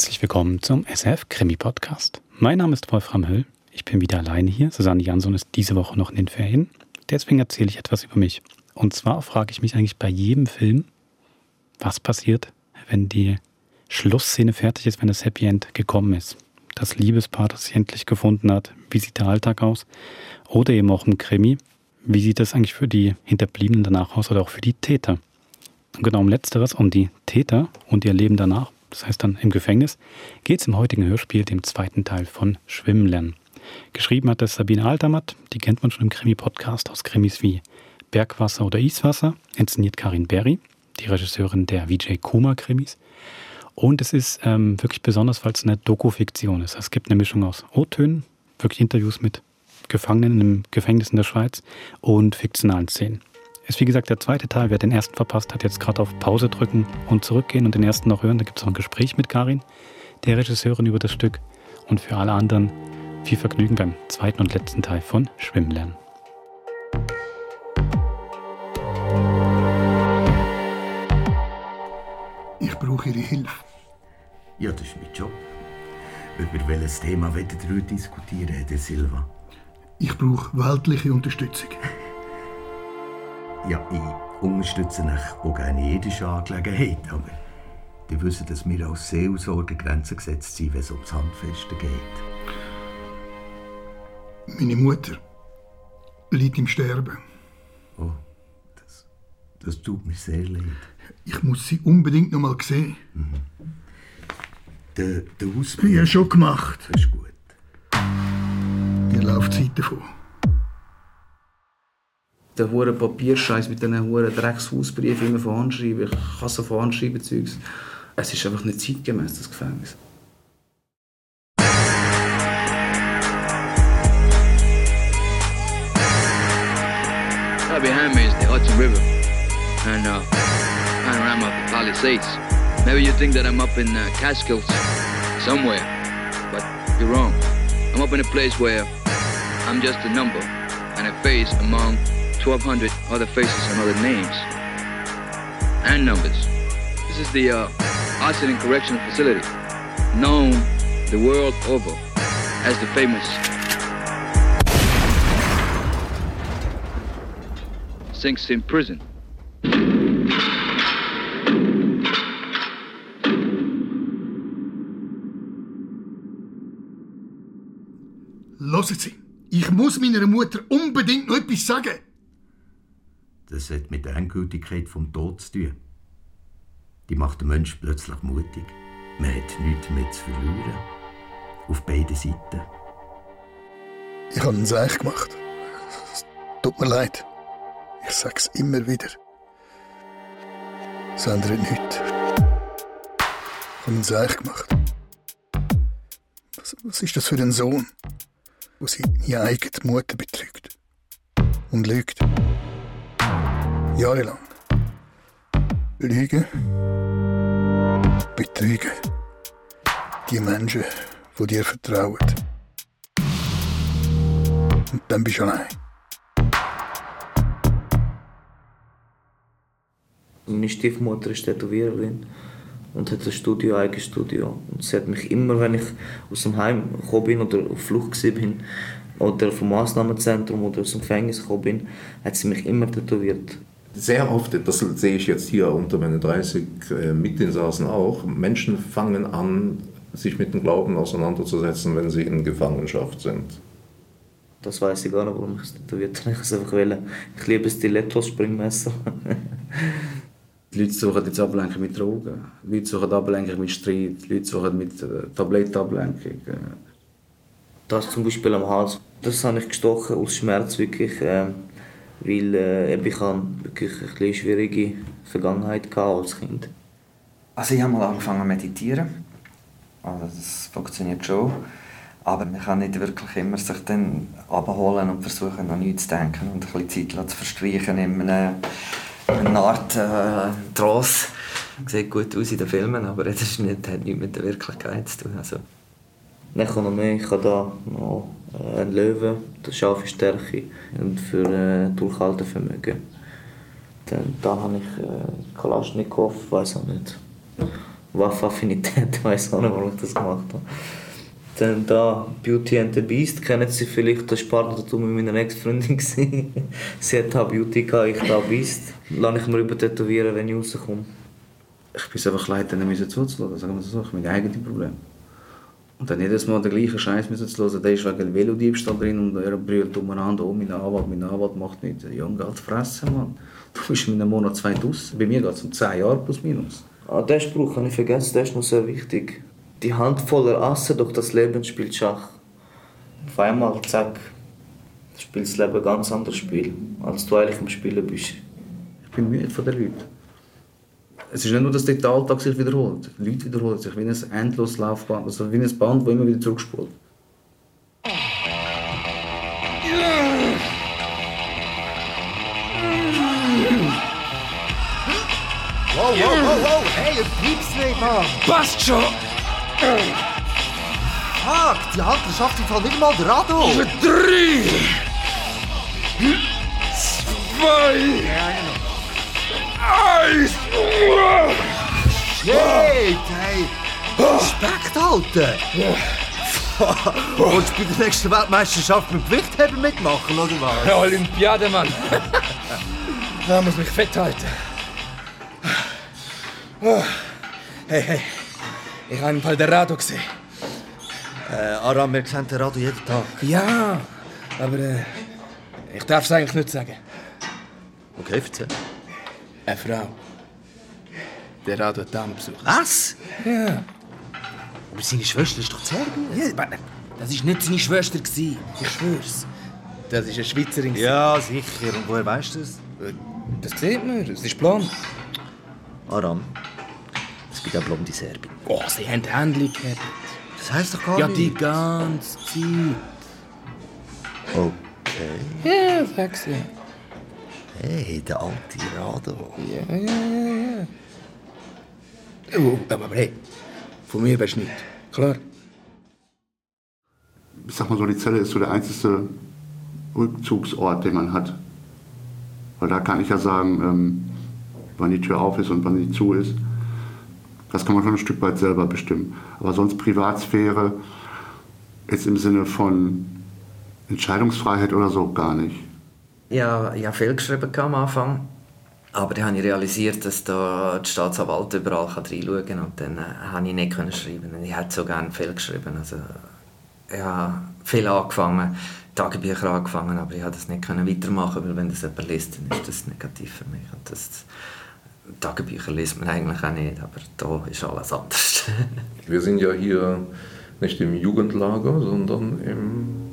Herzlich willkommen zum SF Krimi Podcast. Mein Name ist Wolfram Höll. Ich bin wieder alleine hier. Susanne Jansson ist diese Woche noch in den Ferien. Deswegen erzähle ich etwas über mich. Und zwar frage ich mich eigentlich bei jedem Film, was passiert, wenn die Schlussszene fertig ist, wenn das Happy End gekommen ist. Das Liebespaar, das sich endlich gefunden hat. Wie sieht der Alltag aus? Oder eben auch im Krimi. Wie sieht das eigentlich für die Hinterbliebenen danach aus oder auch für die Täter? Und genau um Letzteres, um die Täter und ihr Leben danach, das heißt dann im Gefängnis, geht es im heutigen Hörspiel, dem zweiten Teil von Schwimmen lernen. Geschrieben hat das Sabine Altermatt, die kennt man schon im Krimi-Podcast aus Krimis wie Bergwasser oder Iswasser, inszeniert Karin Berry, die Regisseurin der Vijay Kuma-Krimis. Und es ist ähm, wirklich besonders, weil es eine Doku-Fiktion ist. Es gibt eine Mischung aus O-Tönen, wirklich Interviews mit Gefangenen im Gefängnis in der Schweiz und fiktionalen Szenen. Ist wie gesagt der zweite Teil. Wer den ersten verpasst hat, jetzt gerade auf Pause drücken und zurückgehen und den ersten noch hören. Da gibt es auch ein Gespräch mit Karin, der Regisseurin über das Stück. Und für alle anderen viel Vergnügen beim zweiten und letzten Teil von Schwimmen lernen. Ich brauche Ihre Hilfe. Ja, das ist mein Job. Über welches Thema wollt ihr heute diskutieren, Herr Silva? Ich brauche weltliche Unterstützung. Ja, ich unterstütze euch auch gerne in jeder Angelegenheit, aber die wissen, dass wir als Seelsorger Grenzen gesetzt sind, wenn es ums Handfesten geht. Meine Mutter liegt im Sterben. Oh, das, das tut mir sehr leid. Ich muss sie unbedingt noch mal sehen. Der, der Ausbildung... Ja, schon gemacht. Das ist gut. Ihr lauft Zeit davon. Der hure Papierscheiß mit diesen hure Dreckshausbriefen immer von Hand schreiben. Ich hasse von Hand schreiben Zeugs. Es ist einfach nicht zeitgemäß, das Gefängnis. Right behind me is the Hudson River and uh, panorama of the Palisades. Maybe you think that I'm up in uh, Catskills somewhere, but you're wrong. I'm up in a place where I'm just a number and a face among 1,200 other faces and other names and numbers. This is the uh, Arsenal Correctional Facility, known the world over as the famous Sing Sing Prison. Hören Sie, ich muss meiner Mutter unbedingt noch etwas sagen. Das hat mit der Endgültigkeit vom Tod zu tun. Die macht den Menschen plötzlich mutig. Man hat nichts mehr zu verlieren. Auf beiden Seiten. Ich habe einen Seich gemacht. Es tut mir leid. Ich sag's immer wieder. Es ändert nichts. Ich habe einen Seich gemacht. Was, was ist das für ein Sohn, wo seine eigene Mutter betrügt? Und lügt. Jahrelang. Lügen. Betrügen. Die Menschen, die dir vertrauen. Und dann bist du allein. Meine Stiefmutter ist Tätowiererin und hat ein Studio, ein eigenes Studio. Und sie hat mich immer, wenn ich aus dem Heim gekommen bin oder auf Flucht bin oder vom Maßnahmenzentrum oder aus dem Gefängnis gekommen bin, hat sie mich immer tätowiert. Sehr oft, das sehe ich jetzt hier unter meinen 30 äh, Mitinsassen auch, Menschen fangen an, sich mit dem Glauben auseinanderzusetzen, wenn sie in Gefangenschaft sind. Das weiß ich gar nicht, warum ich es tätowiert habe. Ich es einfach wollen. Ich liebe Stilettos-Springmesser. Die Leute suchen jetzt Ablenkung mit Drogen. Die Leute suchen Ablenkung mit Streit. Die Leute suchen mit äh, Tablettenablenkung. Das zum Beispiel am Hals, das habe ich gestochen aus Schmerz wirklich. Äh, weil äh, ich habe wirklich eine bisschen schwierige Vergangenheit als Kind. Also ich habe mal angefangen zu meditieren. Also das funktioniert schon. Aber man kann nicht wirklich immer sich dann abholen und versuchen, noch nichts zu denken und ein bisschen Zeit zu verstreichen in einem, in einer Art äh, Trance. Sieht gut aus in den Filmen, aber das ist nicht, hat nichts mit der Wirklichkeit zu tun. Also. Dann kommt noch mehr. Ich habe da noch äh, einen Löwe, das scharfe Stärke und für äh, Durchhaltevermögen. Dann da habe ich äh, Kalaschnikow, weiß auch nicht. Waffenaffinität, ich weiß auch nicht, warum ich das gemacht habe. Dann da, Beauty and the Beast, kennen Sie vielleicht, das war Partner mit meiner Ex-Freundin. Sie hat da Beauty gehabt, ich da Beast. Lass ich mir über tätowieren, wenn ich rauskomme. Ich bin einfach leid, denen müssen zuzulassen, sagen wir so, ich habe mein eigenes Problem. Und dann jedes Mal den gleichen Scheiß müssen zu hören, der ist wegen Velodiebstahl drin und er brüllt umeinander, oh, mein Anwalt, mein Anwalt macht nichts. Junge, halt fressen, Mann. Du bist in einem Monat zwei draussen. Bei mir geht es um zehn Jahre plus minus. Ah, den Spruch habe ich vergessen, der ist noch sehr wichtig. Die Hand voller Asse, doch das Leben spielt Schach. Auf einmal, zack, spielt das Leben ein ganz anderes Spiel, als du eigentlich am Spielen bist. Ich bin müde von den Leuten. Es ist nicht nur, dass der Alltag sich wiederholt. Die Leute wiederholen sich wie ein endloses Laufband, also wie ein Band, das immer wieder zurückspult. Wow, wow, wow, wow, hey, ein Pieps nicht, Mann! Passt schon! Fuck, die Hand schafft im Fall nicht mal der Rado! Drei! Zwei! Eins! Shit, hey! Respekt halten! Willst du bei der nächsten Weltmeisterschaft mit Gewichtheben mitmachen, oder was? Ja, Olympiade, Mann! da muss mich fett halten. Oh. Hey, hey, ich habe im Fall den Rado gesehen. Äh, Aram, wir sehen den Rado jeden Tag. Ja, aber äh, ich darf es eigentlich nicht sagen. Okay, erzähl. Eine Frau. Der Dame besucht. Was? Ja. Aber seine Schwester ist doch Serbien. ja aber das war nicht seine Schwester. gewesen. Ich schwör's. Das ist eine Schweizerin. Ja, sicher. Und woher weißt du das? Das sieht man, es ist blond. Aram, es gibt ja blonde Serbien. Oh, sie haben Händchen gehabt. Das heisst doch gar Ja, nicht. die ganze Zeit. Okay. Ja, sag's ja. Hey, der alte Rado. Ja, ja, ja, ja. Oh, aber hey, von mir weißt du nicht. Klar. ich sag mal so, die Zelle ist so der einzige Rückzugsort, den man hat. Weil da kann ich ja sagen, ähm, wann die Tür auf ist und wann sie zu ist. Das kann man schon ein Stück weit selber bestimmen. Aber sonst Privatsphäre jetzt im Sinne von Entscheidungsfreiheit oder so gar nicht. Ja, habe viel geschrieben am Anfang. Aber dann habe ich realisiert, dass da die Staatsanwalt überall reinschauen kann. Und dann äh, habe ich nicht schreiben. Ich hätte so gerne viel geschrieben. Also, habe viel angefangen, Tagebücher angefangen, aber ich habe das nicht weitermachen, weil wenn das jemand liest, dann ist das negativ für mich. Und das, Tagebücher liest man eigentlich auch nicht, aber da ist alles anders. Wir sind ja hier nicht im Jugendlager, sondern im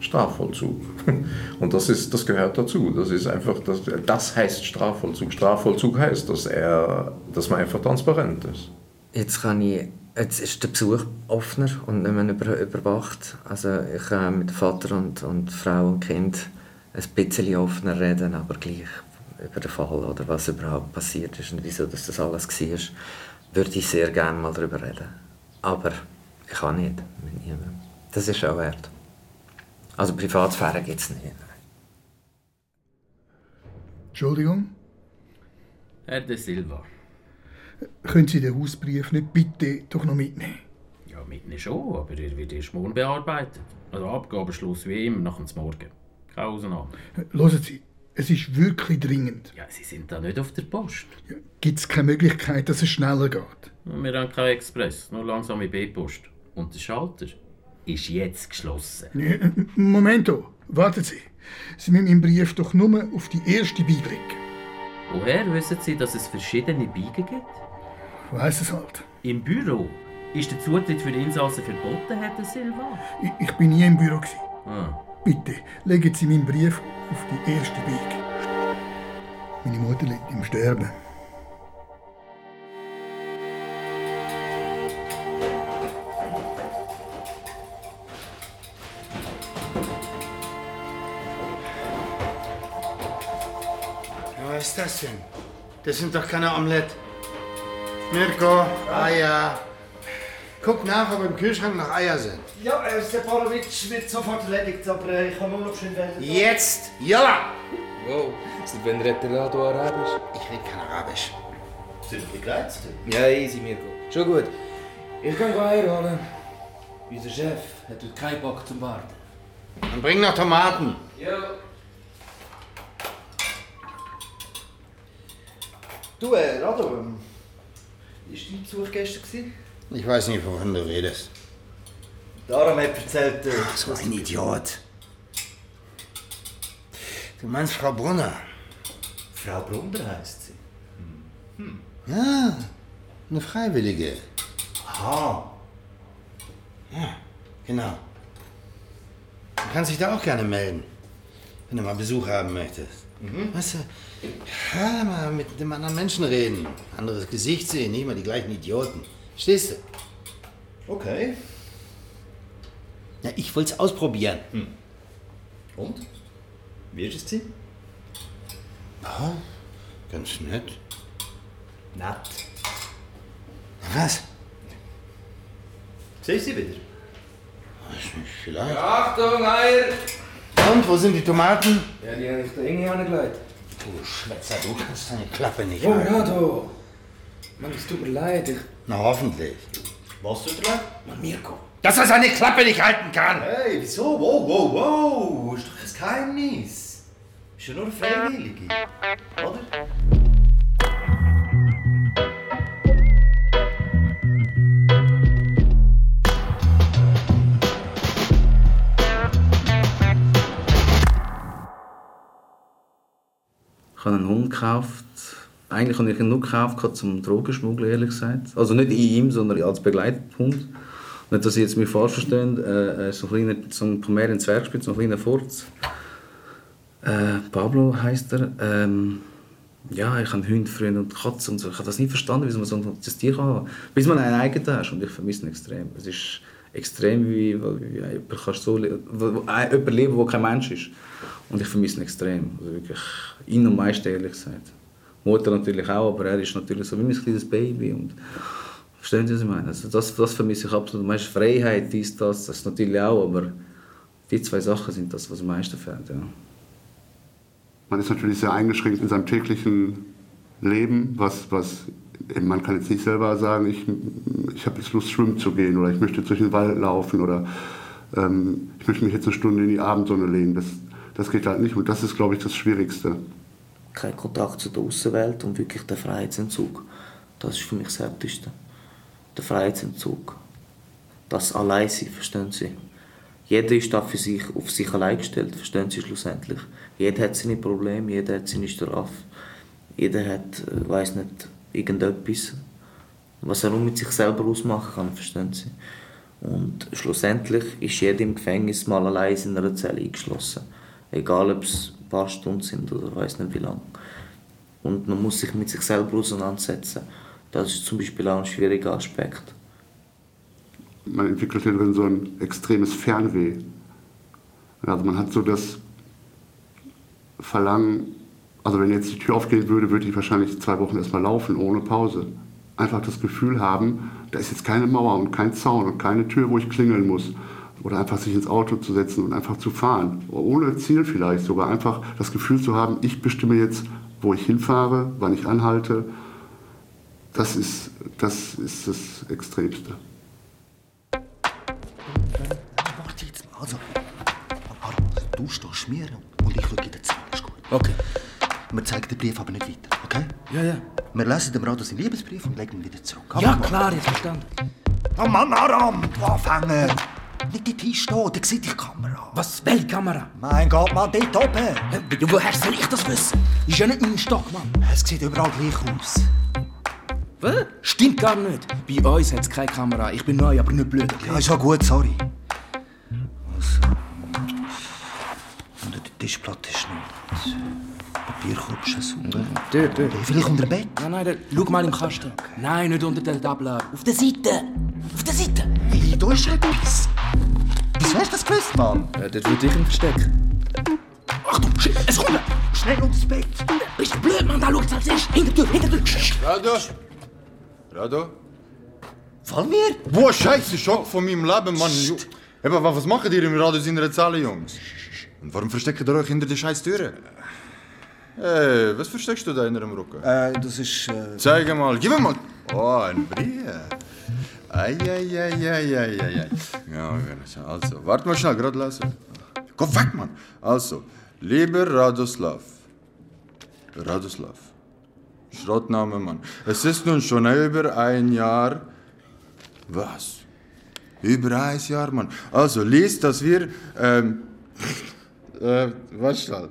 Strafvollzug. Und das, ist, das gehört dazu. Das, ist einfach, das, das heißt Strafvollzug. Strafvollzug heißt, dass, er, dass man einfach transparent ist. Jetzt, kann ich, jetzt ist der Besuch offener und nicht mehr über, überwacht. Also ich kann mit Vater und, und Frau und Kind ein bisschen offener reden, aber gleich über den Fall oder was überhaupt passiert ist und wieso das alles war, würde ich sehr gerne mal darüber reden. Aber ich kann nicht mit niemandem. Das ist auch wert. Also Privatsphäre gibt es nicht. Entschuldigung, Herr de Silva. können Sie den Hausbrief nicht bitte doch noch mitnehmen? Ja, mitnehmen schon, aber er wird erst morgen bearbeitet. Also Abgabeschluss wie immer nach dem Morgen. Keine Ausnahme. Hören Sie, es ist wirklich dringend. Ja, Sie sind da nicht auf der Post. Gibt es keine Möglichkeit, dass es schneller geht? Wir haben keinen Express, nur langsame B-Post. Und der Schalter ist jetzt geschlossen. Momento, warten Sie. Sie müssen im Brief doch nur auf die erste blicken. Woher wissen Sie, dass es verschiedene Biegen gibt? Ich weiss es halt. Im Büro ist der Zutritt für die Insassen verboten, Herr de Silva. Ich, ich bin nie im Büro. Gewesen. Ah. Bitte, legen Sie meinen Brief auf die erste Biege. Meine Mutter liegt im Sterben. Ist das denn? Das sind doch keine Omelette. Mirko, Eier. Guck nach, ob im Kühlschrank noch Eier sind. Ja, äh, Stepanowitsch wird sofort erledigt, aber äh, ich kann nur noch schön wählen. Jetzt! Ja! Wow, seit wann redet der Rado Arabisch? Ich rede kein Arabisch. Sind Sie gereizt? Ja, easy, Mirko. Schon gut. Ich kann Eier holen. Unser Chef hat heute keinen Bock zum Warten. Dann bring noch Tomaten. Ja. Du, äh, Rado, ähm, war dein Besuch gestern? gewesen? Ich weiß nicht, wovon du redest. Darum hat erzählt, äh, So ein Idiot. Du meinst Frau Brunner? Frau Brunner heisst sie. Ja, eine Freiwillige. Aha. Ja, genau. Du kannst dich da auch gerne melden, wenn du mal Besuch haben möchtest. Weißt du, ja, mal mit dem anderen Menschen reden, anderes Gesicht sehen, nicht immer die gleichen Idioten. Stehst du? Okay. Ja, ich wollte es ausprobieren. Und? Wie ist es sie? Ja, ganz nett. Nett. Was? Siehst du sie wieder? Weiß nicht, vielleicht. Achtung, Eier! Und, wo sind die Tomaten? Ja, die habe ich da irgendwie angelegt. Du Schwätzer, du kannst deine Klappe nicht Oh, halten. Rado! Mann, es tut mir leid. Ich... Na, hoffentlich. Was tut er? Mann, Mirko. Dass er seine Klappe nicht halten kann! Hey, wieso? Wow, wow, wow! Ist doch kein Geheimnis. Ist ja nur eine Freiwillige. Oder? Ich habe einen Hund gekauft. Eigentlich habe ich ihn nur gekauft zum Drogenschmuggeln, ehrlich gesagt. Also nicht in ihm, sondern als Begleithund. Nicht, dass Sie jetzt mich falsch verstehen. Äh, so ein kleiner, so ein Pomerian Zwergspitz, so ein kleiner Furz. Äh, Pablo heißt er. Ähm, ja, ich habe Hunde früher und Katzen und so. Ich habe das nie verstanden, wie man so ein Tier kann. Bis man einen eigenen hast und ich vermisse ihn extrem. Es ist extrem, wie, wie, wie jemand, kann so, le- wo- wo- ein- jemand leben der kein Mensch ist. Und ich vermisse ihn extrem. Also wirklich, ihn am meisten, ehrlich gesagt. Mutter natürlich auch, aber er ist natürlich so wie ein kleines Baby. Und verstehen Sie, was ich meine? Also das, das vermisse ich absolut. Meist Freiheit, dies, das, das natürlich auch, aber die zwei Sachen sind das, was am meisten fehlt. Ja. Man ist natürlich sehr eingeschränkt in seinem täglichen Leben, was, was man kann jetzt nicht selber sagen, ich, ich habe jetzt Lust, schwimmen zu gehen oder ich möchte durch den Wald laufen oder ähm, ich möchte mich jetzt eine Stunde in die Abendsonne legen. Das, das geht halt nicht und das ist, glaube ich, das Schwierigste. Kein Kontakt zu der Außenwelt und wirklich der Freiheitsentzug. Das ist für mich das Heftigste. Der Freiheitsentzug. Das Alleinsein, verstehen Sie? Jeder ist da für sich, auf sich allein gestellt, verstehen Sie schlussendlich. Jeder hat seine Probleme, jeder hat seine Strafe. Jeder hat, äh, weiß nicht, irgendetwas, was er nur mit sich selber ausmachen kann, verstehen Sie? Und schlussendlich ist jeder im Gefängnis mal allein in einer Zelle eingeschlossen. Egal, ob es ein paar Stunden sind oder weiß nicht wie lange. Und man muss sich mit sich selber auseinandersetzen. Das ist zum Beispiel auch ein schwieriger Aspekt. Man entwickelt hier drin so ein extremes Fernweh. Also man hat so das Verlangen, also wenn jetzt die Tür aufgehen würde, würde ich wahrscheinlich zwei Wochen erstmal laufen, ohne Pause. Einfach das Gefühl haben, da ist jetzt keine Mauer und kein Zaun und keine Tür, wo ich klingeln muss. Oder einfach sich ins Auto zu setzen und einfach zu fahren. Ohne Ziel vielleicht sogar. Einfach das Gefühl zu haben, ich bestimme jetzt, wo ich hinfahre, wann ich anhalte. Das ist das, ist das Extremste. Warte jetzt mal. Also, du stehst mir und ich schaue in den Zahn. Ist gut. Okay. Wir zeigen den Brief aber nicht weiter, okay? Ja, ja. Wir lesen dem Rado seinen Liebesbrief und legen ihn wieder zurück. Ja, klar, jetzt verstanden. Oh Mann, Aram, du Anfänger! Nicht dort hinstehen, da sieht die Kamera. Was? Welche Kamera? Mein Gott, Mann, dort oben! Ja, woher soll ich das wissen? Ist ja nicht mein Stock, Mann. Es sieht überall gleich aus. Was? Stimmt gar nicht. Bei uns hat es keine Kamera. Ich bin neu, aber nicht blöd. Ja, ist ja gut, sorry. Also. Unter der Tischplatte ist noch Papierkurbschen so. Dort, dort. Vielleicht unter dem Bett? Nein, nein, dort. schau mal im Kasten. Nein, nicht unter der Ablage. Auf der Seite. Auf der Seite. Hey, da ist etwas. Wieso hast du das gewusst, Mann? Ja, dort würde ich ihn verstecken. Achtung, es kommt. Schnell unter das Bett. Bist du blöd, Mann? Da schaut es als erstes. Hinter der Tür, hinter der Tür. Rado? Rado? Wir? Boah, scheiße, Schock von meinem Leben, Mann. Eben, wa- was macht ihr im Radio in der Zelle, Jungs? Und warum versteckt ihr euch hinter der scheiß Türe? Hey, was versteckst du da in deinem Rücken? Äh, das ist. Äh... Zeig mal, gib mir mal. Oh, ein Brief. Eieieiei. Ja, also, warte mal schnell, gerade lesen. Komm weg, Mann. Also, lieber Radoslav. Radoslav. Schrottname, Mann. Es ist nun schon über ein Jahr. Was? Über ein Jahr, Mann. Also, lies, dass wir. Ähm, äh, was schnell.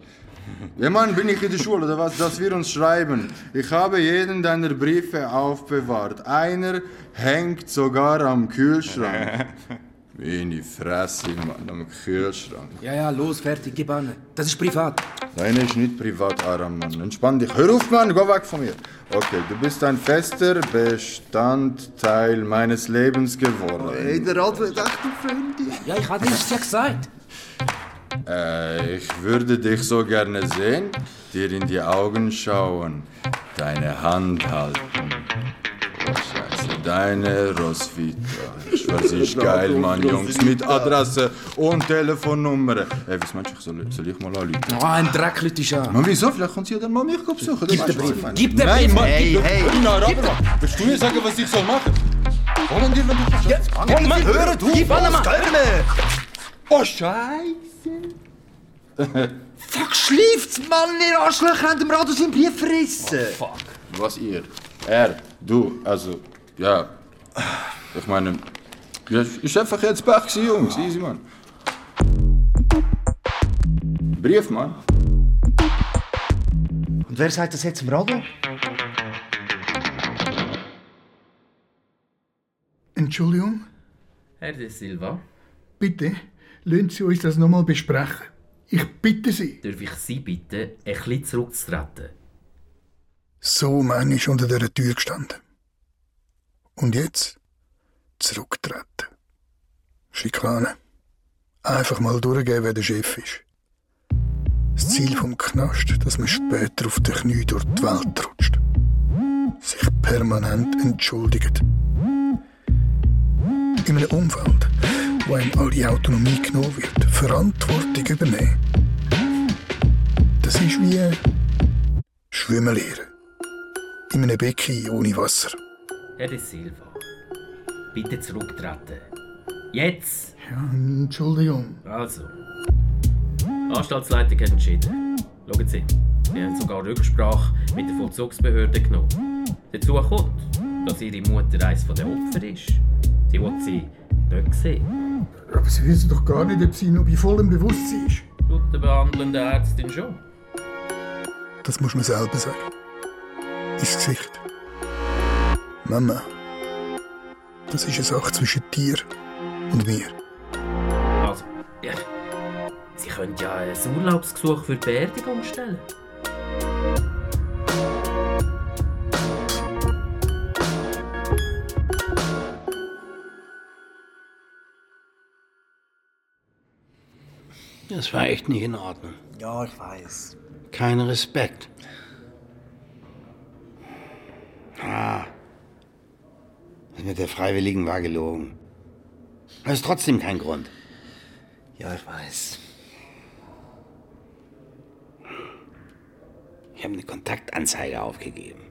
Ja, Mann, bin ich in der Schule oder was? Dass wir uns schreiben. Ich habe jeden deiner Briefe aufbewahrt. Einer hängt sogar am Kühlschrank. Meine Fresse, Mann, am Kühlschrank. Ja, ja, los, fertig, gib an. Das ist privat. Nein, ist nicht privat, Aram, Mann. Entspann dich. Hör auf, Mann, geh weg von mir. Okay, du bist ein fester Bestandteil meines Lebens geworden. Hey, der Rad wird echt eine Freundin. Ja, ich hatte es ja gesagt. Äh, ich würde dich so gerne sehen, dir in die Augen schauen, deine Hand halten. Oh, Scheiße, deine Roswitha. Ich weiß nicht, geil, Mann, Jungs, mit Adresse und Telefonnummer. Ey, was meinst du, soll, soll ich mal anrufen? Oh, ein Dreck Leute ist an. Man, wieso? Vielleicht kommt sie ja dann mal mich besuchen. Gib den Brief. Gib den Nein, Brief. Mann, Hey, gib hey. Na, aber, willst du mir sagen, was ich soll machen? Wollen dir, wenn du Jetzt, Wollen Mann, Sie- hör du, Gib mal. Geld. Oh, Scheiße. Fuck, schläft's, Mann, ihr Arschlöcher habt dem Radio seinen Brief verrissen. Oh, fuck. Was ihr? Er, du, also, ja. Ich meine, ja, ist einfach jetzt Pech gewesen, Jungs. Easy, Mann. Brief, Mann. Und wer sagt das jetzt im Radio? Entschuldigung, Herr de Silva, bitte, lassen Sie uns das nochmal besprechen. Ich bitte Sie. darf ich Sie bitten, ein bisschen zurückzutreten? So manchmal unter dieser Tür gestanden. Und jetzt zurücktreten. Schikane. Einfach mal durchgeben, wer der Chef ist. Das Ziel vom Knast, dass man später auf den Knie durch die Welt rutscht. Sich permanent entschuldigt. In einem Umfeld, wo einem alle Autonomie genommen wird, Verantwortung übernehmen. Das ist wie Schwimmen lernen. In einem Becken ohne Wasser. Herr de Silva, bitte zurücktreten. Jetzt! Ja, Entschuldigung. Also. Die Anstaltsleitung hat entschieden. Schauen Sie, sie haben sogar Rücksprache mit der Vollzugsbehörde genommen. Dazu kommt, dass Ihre Mutter eines der Opfer ist. Sie will sie nicht sehen. Aber Sie wissen doch gar nicht, ob sie noch bei vollem Bewusstsein ist. Tut der behandelnden Ärztin schon. Das muss man selber sagen. Ins Gesicht. Mama, das ist eine Sache zwischen dir und mir. Also, ja, Sie können ja ein Urlaubsgesuch für die Beerdigung stellen. Das war echt nicht in Ordnung. Ja, ich weiß. Kein Respekt. Ah. Das mit der Freiwilligen war gelogen. Das ist trotzdem kein Grund. Ja, ich weiß. Ich habe eine Kontaktanzeige aufgegeben.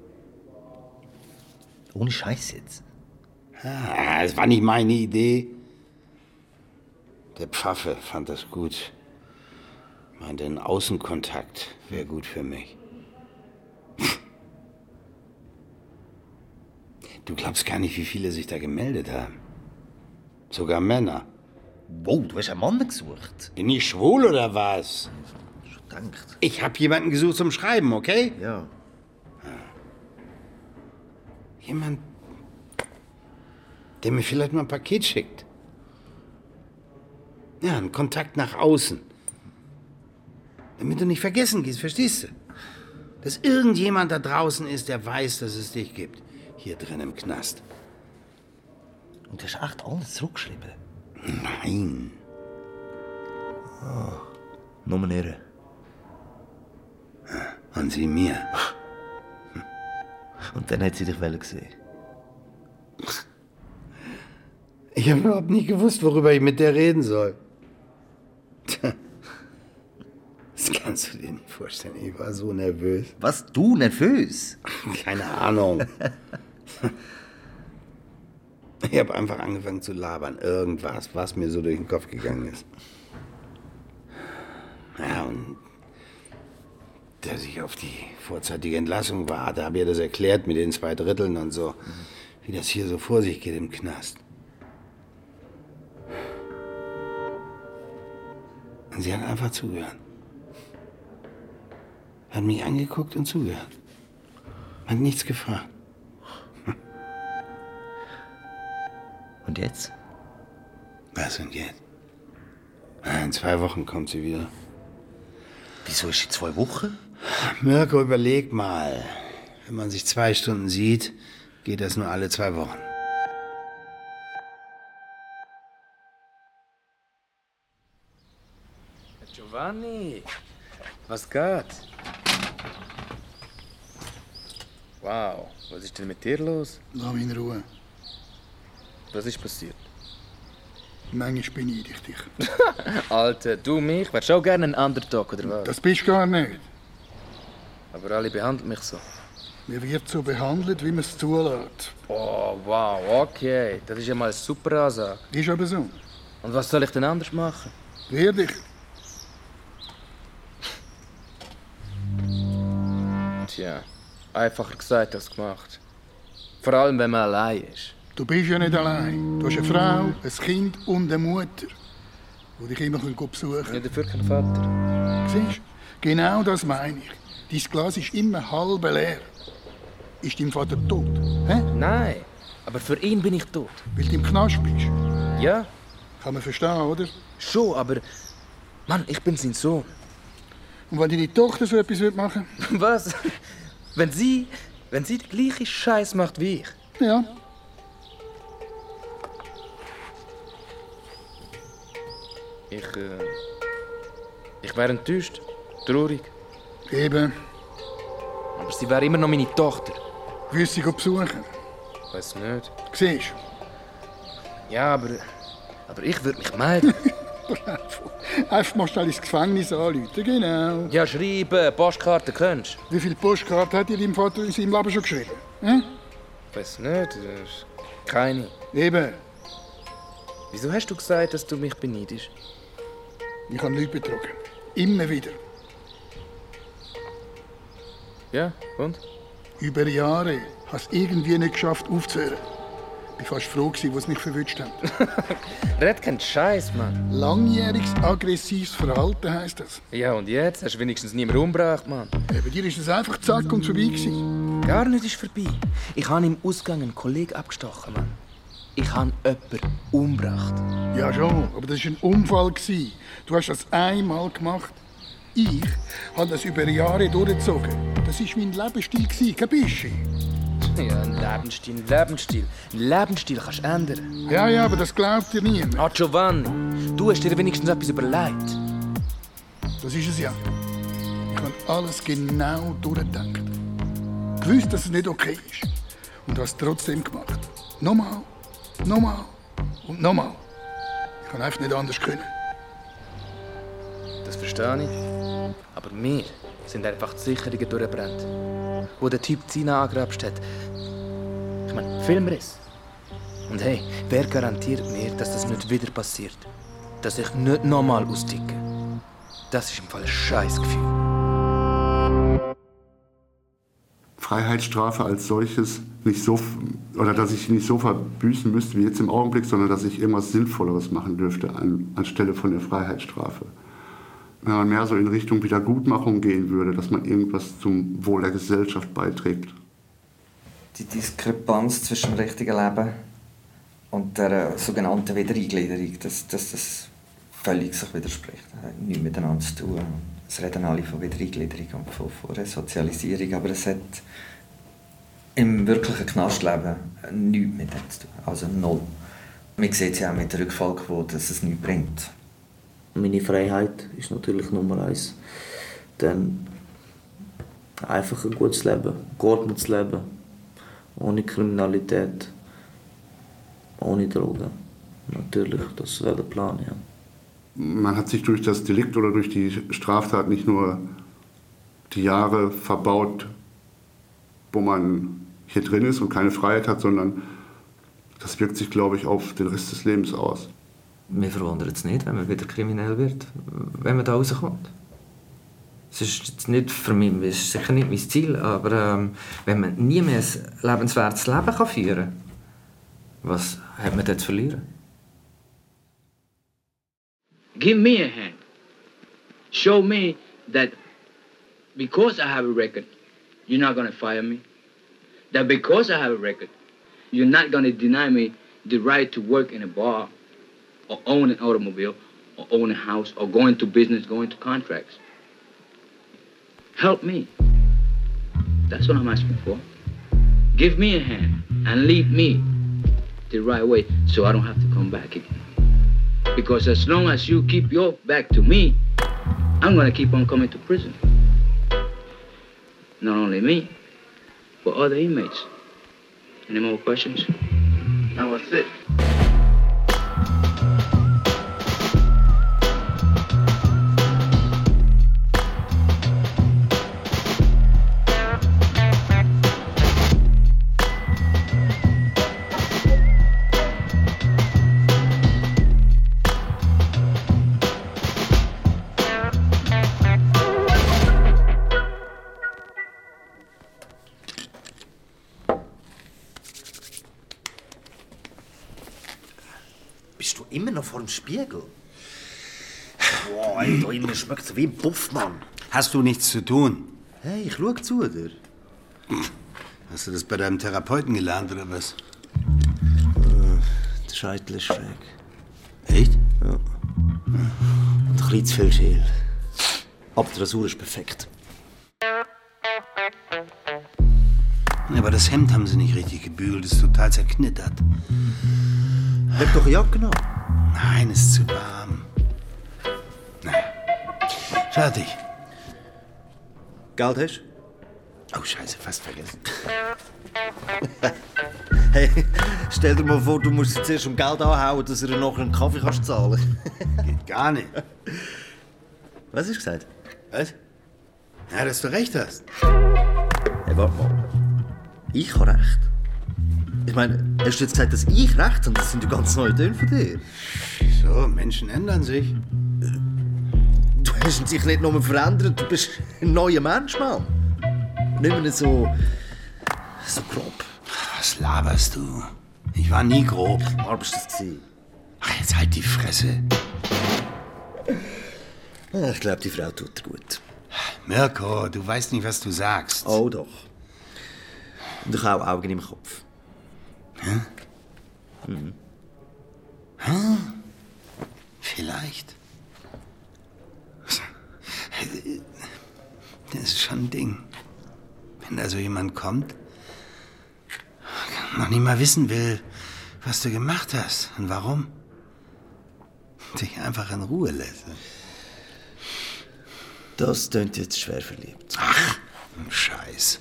Ohne Scheiß jetzt. Ah, es war nicht meine Idee. Der Pfaffe fand das gut. Meinte, ein Außenkontakt wäre gut für mich. Du glaubst gar nicht, wie viele sich da gemeldet haben. Sogar Männer. Wow, du hast einen Mann gesucht. Bin ich schwul oder was? Schon gedacht. Ich habe jemanden gesucht zum Schreiben, okay? Ja. Jemand, der mir vielleicht mal ein Paket schickt. Ja, ein Kontakt nach außen. Damit du nicht vergessen gehst, verstehst du? Dass irgendjemand da draußen ist, der weiß, dass es dich gibt. Hier drin im Knast. Und du hast echt alles zurückgeschrieben? Nein. Oh, nur Ehre. Und sie mir. Und dann hat sie dich wollen gesehen. Ich habe überhaupt nicht gewusst, worüber ich mit der reden soll. Tja. Das kannst du dir nicht vorstellen. Ich war so nervös. Was, du nervös? Keine Ahnung. Ich habe einfach angefangen zu labern. Irgendwas, was mir so durch den Kopf gegangen ist. Ja, und dass ich auf die vorzeitige Entlassung warte, habe ihr das erklärt mit den zwei Dritteln und so. Wie das hier so vor sich geht im Knast. Und sie hat einfach zugehört. Hat mich angeguckt und zugehört. Hat nichts gefragt. Und jetzt? Was und jetzt? Ah, In zwei Wochen kommt sie wieder. Wieso ist sie zwei Wochen? Mirko, überleg mal. Wenn man sich zwei Stunden sieht, geht das nur alle zwei Wochen. Giovanni, was geht? Wow, was ist denn mit dir los? Lass mich in Ruhe. Was ist passiert? Manchmal beneide ich dich. Alter, du mich? Wärst auch gerne ein Underdog, oder was? Das bist du gar nicht. Aber alle behandeln mich so. Man wird so behandelt, wie man es zulässt. Oh, wow, okay. Das ist ja mal eine super Ansage. Ist aber so. Und was soll ich denn anders machen? Wehr dich. Tja, einfacher gesagt als gemacht. Vor allem, wenn man allein ist. Du bist ja nicht allein. Du hast eine Frau, ein Kind und eine Mutter, die dich immer besuchen können. Ja, dafür kein Vater. Siehst du? Genau das meine ich. Dein Glas ist immer halb leer. Ist dein Vater tot? Hä? Nein, aber für ihn bin ich tot. Weil du im Knast bist? Ja? Kann man verstehen, oder? Schon, aber... Mann, ich bin sein Sohn. Und wenn deine Tochter so etwas machen Was? Wenn sie... Wenn sie den gleichen Scheiß macht wie ich? Ja. Ich, äh... Ich wäre enttäuscht. Traurig. Eben. Aber sie wäre immer noch meine Tochter. Willst du sie besuchen? Weiß nicht. Siehst Ja, aber... Aber ich würde mich melden. du? Einfach mal schnell ins Gefängnis anrufen. Genau. ja, schreiben, Postkarten kennst Wie viele Postkarten hat dir dein Vater in seinem Leben schon geschrieben? Hä? Weiß nicht. äh, Keine. Eben. Wieso hast du gesagt, dass du mich beneidest? Ich habe Leute betrogen. Immer wieder. Ja, und? Über Jahre hast du irgendwie nicht geschafft, aufzuhören. Ich war fast froh, wo sie mich verwünscht haben. Red keinen Scheiß, Mann. Langjähriges aggressives Verhalten heisst das. Ja, und jetzt? Hast du wenigstens niemand umgebracht, Mann? Ja, bei dir ist es einfach zack und vorbei gewesen. Gar nicht ist vorbei. Ich habe im Ausgang einen Kollegen abgestochen, Mann. Ich habe jemanden umgebracht. Ja schon, aber das war ein Unfall. gewesen. Du hast das einmal gemacht. Ich habe das über Jahre durchgezogen. Das war mein Lebensstil, kein bisschen. Ja, ein Lebensstil, ein Lebensstil. Ein Lebensstil kannst du ändern. Ja, ja, aber das glaubt dir niemand. Ah, Giovanni, du hast dir wenigstens etwas überlegt. Das ist es ja. Ich habe alles genau durchgedacht. Gewusst, dass es nicht okay ist. Und habe es trotzdem gemacht. Nochmal, nochmal und nochmal. Ich kann einfach nicht anders können. Das verstehe ich. Aber wir sind einfach die Sicherungen durchgebrannt. Wo der Typ Zina angerapscht hat. Ich meine, Filmriss. Und hey, wer garantiert mir, dass das nicht wieder passiert? Dass ich nicht nochmal austicke? Das ist im Fall ein Scheißgefühl. Freiheitsstrafe als solches nicht so, oder dass ich nicht so verbüßen müsste wie jetzt im Augenblick, sondern dass ich irgendwas Sinnvolleres machen dürfte an, anstelle von der Freiheitsstrafe. Wenn man mehr so in Richtung Wiedergutmachung gehen würde, dass man irgendwas zum Wohl der Gesellschaft beiträgt. Die Diskrepanz zwischen dem richtigen Leben und der äh, sogenannten Wiedereingliederung, dass das, das völlig sich widerspricht. Das hat nichts miteinander zu tun. Es reden alle von Wiedereingliederung und von, von Resozialisierung, aber es hat im wirklichen Knastleben nichts mit dem zu tun. Also null. Man sieht es ja auch mit der Rückfallquote, dass es nichts bringt. Meine Freiheit ist natürlich Nummer eins. Dann einfach ein gutes Leben, geordnetes Leben, ohne Kriminalität, ohne Drogen. Natürlich, das wäre der Plan, ja. man hat sich durch das Delikt oder durch die Straftat nicht nur die Jahre verbaut, wo man hier drin ist und keine Freiheit hat, sondern das wirkt sich, glaube ich, auf den Rest des Lebens aus. Mir verwundert es nicht, wenn man wieder kriminell wird, wenn man da rauskommt. Es ist nicht für mich, es ist sicher nicht mein Ziel, aber ähm, wenn man nie mehr ein lebenswertes Leben kann führen kann, was hat man dann zu verlieren? Give me a hand. Show me that because I have a record, you're not going to fire me. That because I have a record, you're not going to deny me the right to work in a bar or own an automobile or own a house or go into business, go into contracts. Help me. That's what I'm asking for. Give me a hand and lead me the right way so I don't have to come back again. Because as long as you keep your back to me, I'm gonna keep on coming to prison. Not only me, but other inmates. Any more questions? That was it. Dem Spiegel? Boah, ey, da innen schmeckt es wie ein Puffmann. Hast du nichts zu tun? Hey, ich schau zu dir. Hast du das bei deinem Therapeuten gelernt oder was? Der Scheitel ist schräg. Echt? Ja. Und ein bisschen zu viel Schäl. Aber die Rasur ist perfekt. Ja, aber das Hemd haben sie nicht richtig gebügelt, ist total zerknittert. Leg doch Jacke an. Nein, ist zu warm. Na, fertig. Geld hast Oh, scheiße, fast vergessen. Hey, stell dir mal vor, du musst sie zuerst um Geld anhauen, dass du dir nachher einen Kaffee kannst zahlen Geht gar nicht. Was hast du gesagt? Was? Ja, dass du recht hast. Hey, warte mal. Ich habe recht. Ich meine, hast du jetzt gesagt, dass ich recht habe? Das sind ja ganz neue Töne von dir. Wieso? Menschen ändern sich. Du hast dich nicht nur verändert, du bist ein neuer Mensch, Mann. Nicht mehr so. so grob. Was laberst du? Ich war nie grob. War bist du das gewesen? Ach, jetzt halt die Fresse. Ja, Ich glaube, die Frau tut dir gut. Mirko, du weißt nicht, was du sagst. Oh doch. Und ich habe auch Augen im Kopf. Hä? Mhm. Hä? Vielleicht. Das ist schon ein Ding. Wenn da so jemand kommt, noch nicht mal wissen will, was du gemacht hast und warum. Dich einfach in Ruhe lässt. Das klingt jetzt schwer verliebt. Ach, Scheiß.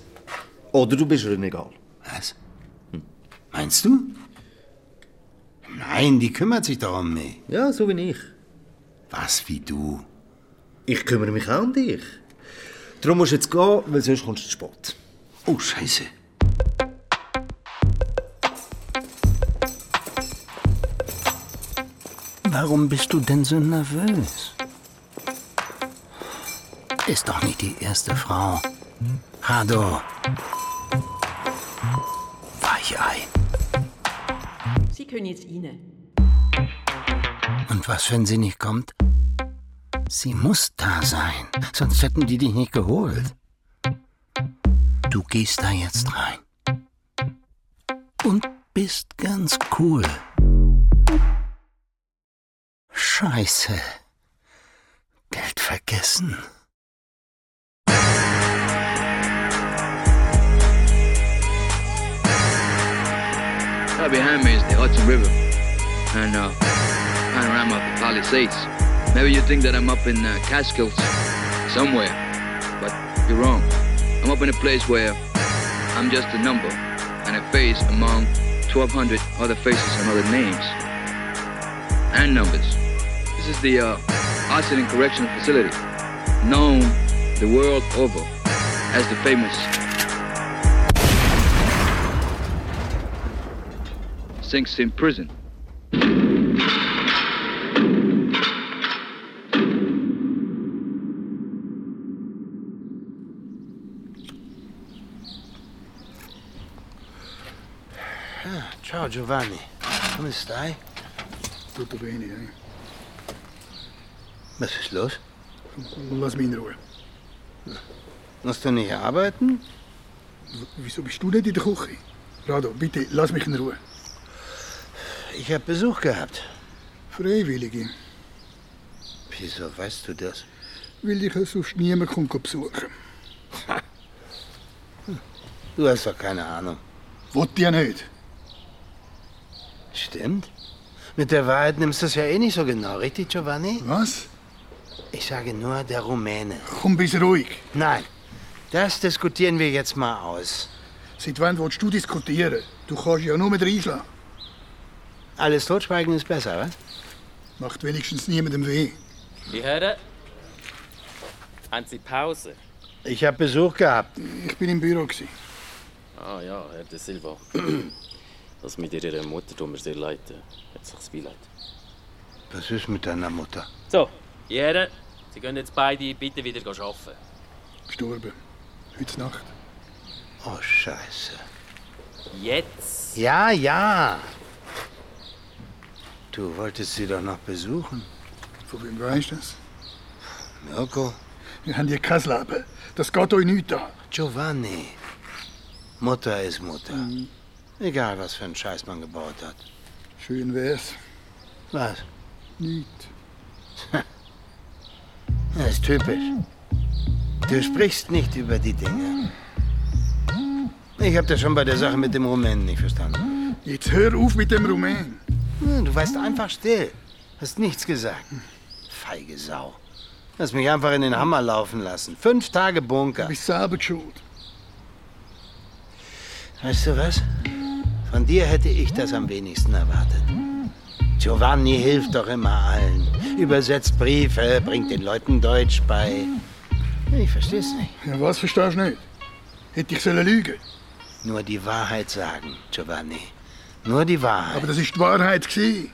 Oder du bist ihr egal. Was? Meinst du? Nein, die kümmert sich doch um mich. Ja, so wie ich. Was wie du? Ich kümmere mich auch um dich. Darum musst du jetzt gehen, weil sonst kommst du zu spät. Oh, Scheiße. Warum bist du denn so nervös? Ist doch nicht die erste Frau. Hado. Können jetzt rein. Und was, wenn sie nicht kommt? Sie muss da sein, sonst hätten die dich nicht geholt. Du gehst da jetzt rein. Und bist ganz cool. Scheiße. Geld vergessen. Right behind me is the Hudson River and uh, panorama of the Palisades. Maybe you think that I'm up in uh, Catskills somewhere, but you're wrong. I'm up in a place where I'm just a number and a face among 1,200 other faces and other names and numbers. This is the uh, Arsenal Correctional Facility, known the world over as the famous Sing Sing Prison. Ah, ciao Giovanni, come stai? Tutto bene, eh? Was ist los? Lass mich in Ruhe. Musst du nicht arbeiten? W wieso bist du nicht in der Küche? Rado, bitte, lass mich in Ruhe. Ich habe Besuch gehabt. Freiwillige. Wieso weißt du das? Weil dich sonst niemand kommt besuchen. Du hast doch keine Ahnung. Wollt ihr nicht? Stimmt. Mit der Wahrheit nimmst du es ja eh nicht so genau, richtig, Giovanni? Was? Ich sage nur der Rumäne. Komm, bist ruhig. Nein, das diskutieren wir jetzt mal aus. Seit wann willst du diskutieren? Du kannst ja nur mit reinschlagen. Alles totschweigen ist besser, was? Macht wenigstens niemandem weh. Die Herren, haben Sie Pause? Ich habe Besuch gehabt. Ich bin im Büro. Gewesen. Ah ja, Herr De Silva. Das mit Ihrer Mutter tut mir sehr leid. Hat sich das Beileid. Was ist mit deiner Mutter? So, die Herren, Sie können jetzt beide bitte wieder arbeiten. Gestorben. Heute Nacht. Oh, Scheiße. Jetzt? Ja, ja. Du wolltest sie doch noch besuchen. Von wem weißt du das? Mirko? Wir haben hier kein Leben. Das geht euch nicht an. Giovanni. Mutter ist Mutter. Egal, was für einen Scheiß man gebaut hat. Schön wär's. Was? Nicht. Das ist typisch. Du sprichst nicht über die Dinge. Ich hab das schon bei der Sache mit dem Rumänen nicht verstanden. Jetzt hör auf mit dem Rumän. Hm, Du warst einfach still. Hast nichts gesagt. Feige Sau. Hast mich einfach in den Hammer laufen lassen. Fünf Tage Bunker. Du bist selber schuld. Weißt du was? Von dir hätte ich das am wenigsten erwartet. Giovanni hilft doch immer allen. Übersetzt Briefe, bringt den Leuten Deutsch bei. Ich versteh's nicht. Ja, was verstehst du nicht? Hätte ich sollen lügen. Nur die Wahrheit sagen, Giovanni. Nur die Wahrheit. Aber das ist die Wahrheit gewesen.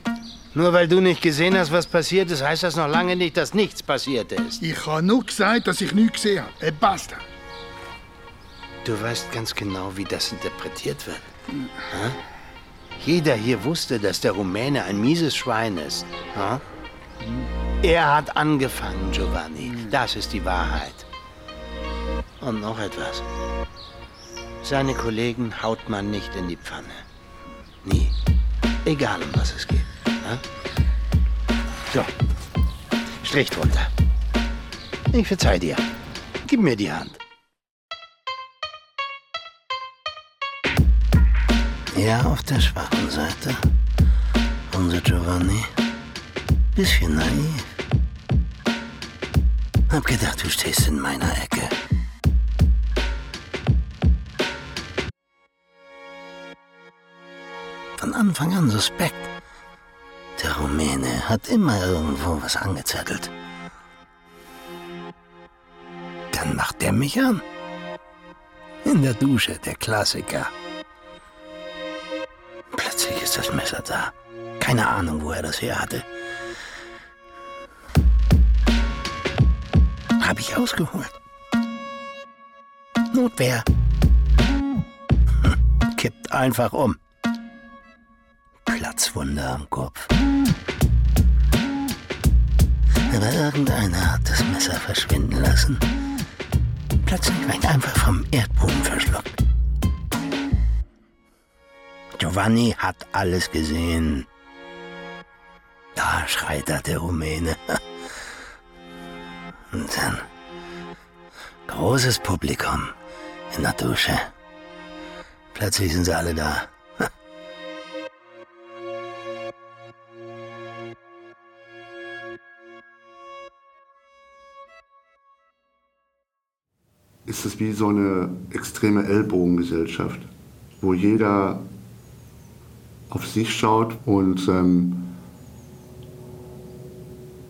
Nur weil du nicht gesehen hast, was passiert ist, heißt das noch lange nicht, dass nichts passiert ist. Ich habe nur gesagt, dass ich nichts gesehen habe. Äh, basta. Du weißt ganz genau, wie das interpretiert wird. Hä? Jeder hier wusste, dass der Rumäne ein mieses Schwein ist. Hä? Er hat angefangen, Giovanni. Das ist die Wahrheit. Und noch etwas. Seine Kollegen haut man nicht in die Pfanne. Nie. Egal, um was es geht. Hä? So. Strich drunter. Ich verzeih dir. Gib mir die Hand. Ja, auf der schwachen Seite. Unser Giovanni. Bisschen naiv. Hab gedacht, du stehst in meiner Ecke. Von Anfang an suspekt. Der Rumäne hat immer irgendwo was angezettelt. Dann macht der mich an. In der Dusche, der Klassiker. Plötzlich ist das Messer da. Keine Ahnung, wo er das her hatte. Hab ich ausgeholt. Notwehr. Hm, Kippt einfach um. Platzwunde am Kopf. Aber irgendeiner hat das Messer verschwinden lassen. Plötzlich war ich einfach vom Erdboden verschluckt. Giovanni hat alles gesehen. Da schreit er der Rumäne. Und dann großes Publikum in der Dusche. Plötzlich sind sie alle da. Ist es wie so eine extreme Ellbogengesellschaft, wo jeder auf sich schaut und ähm,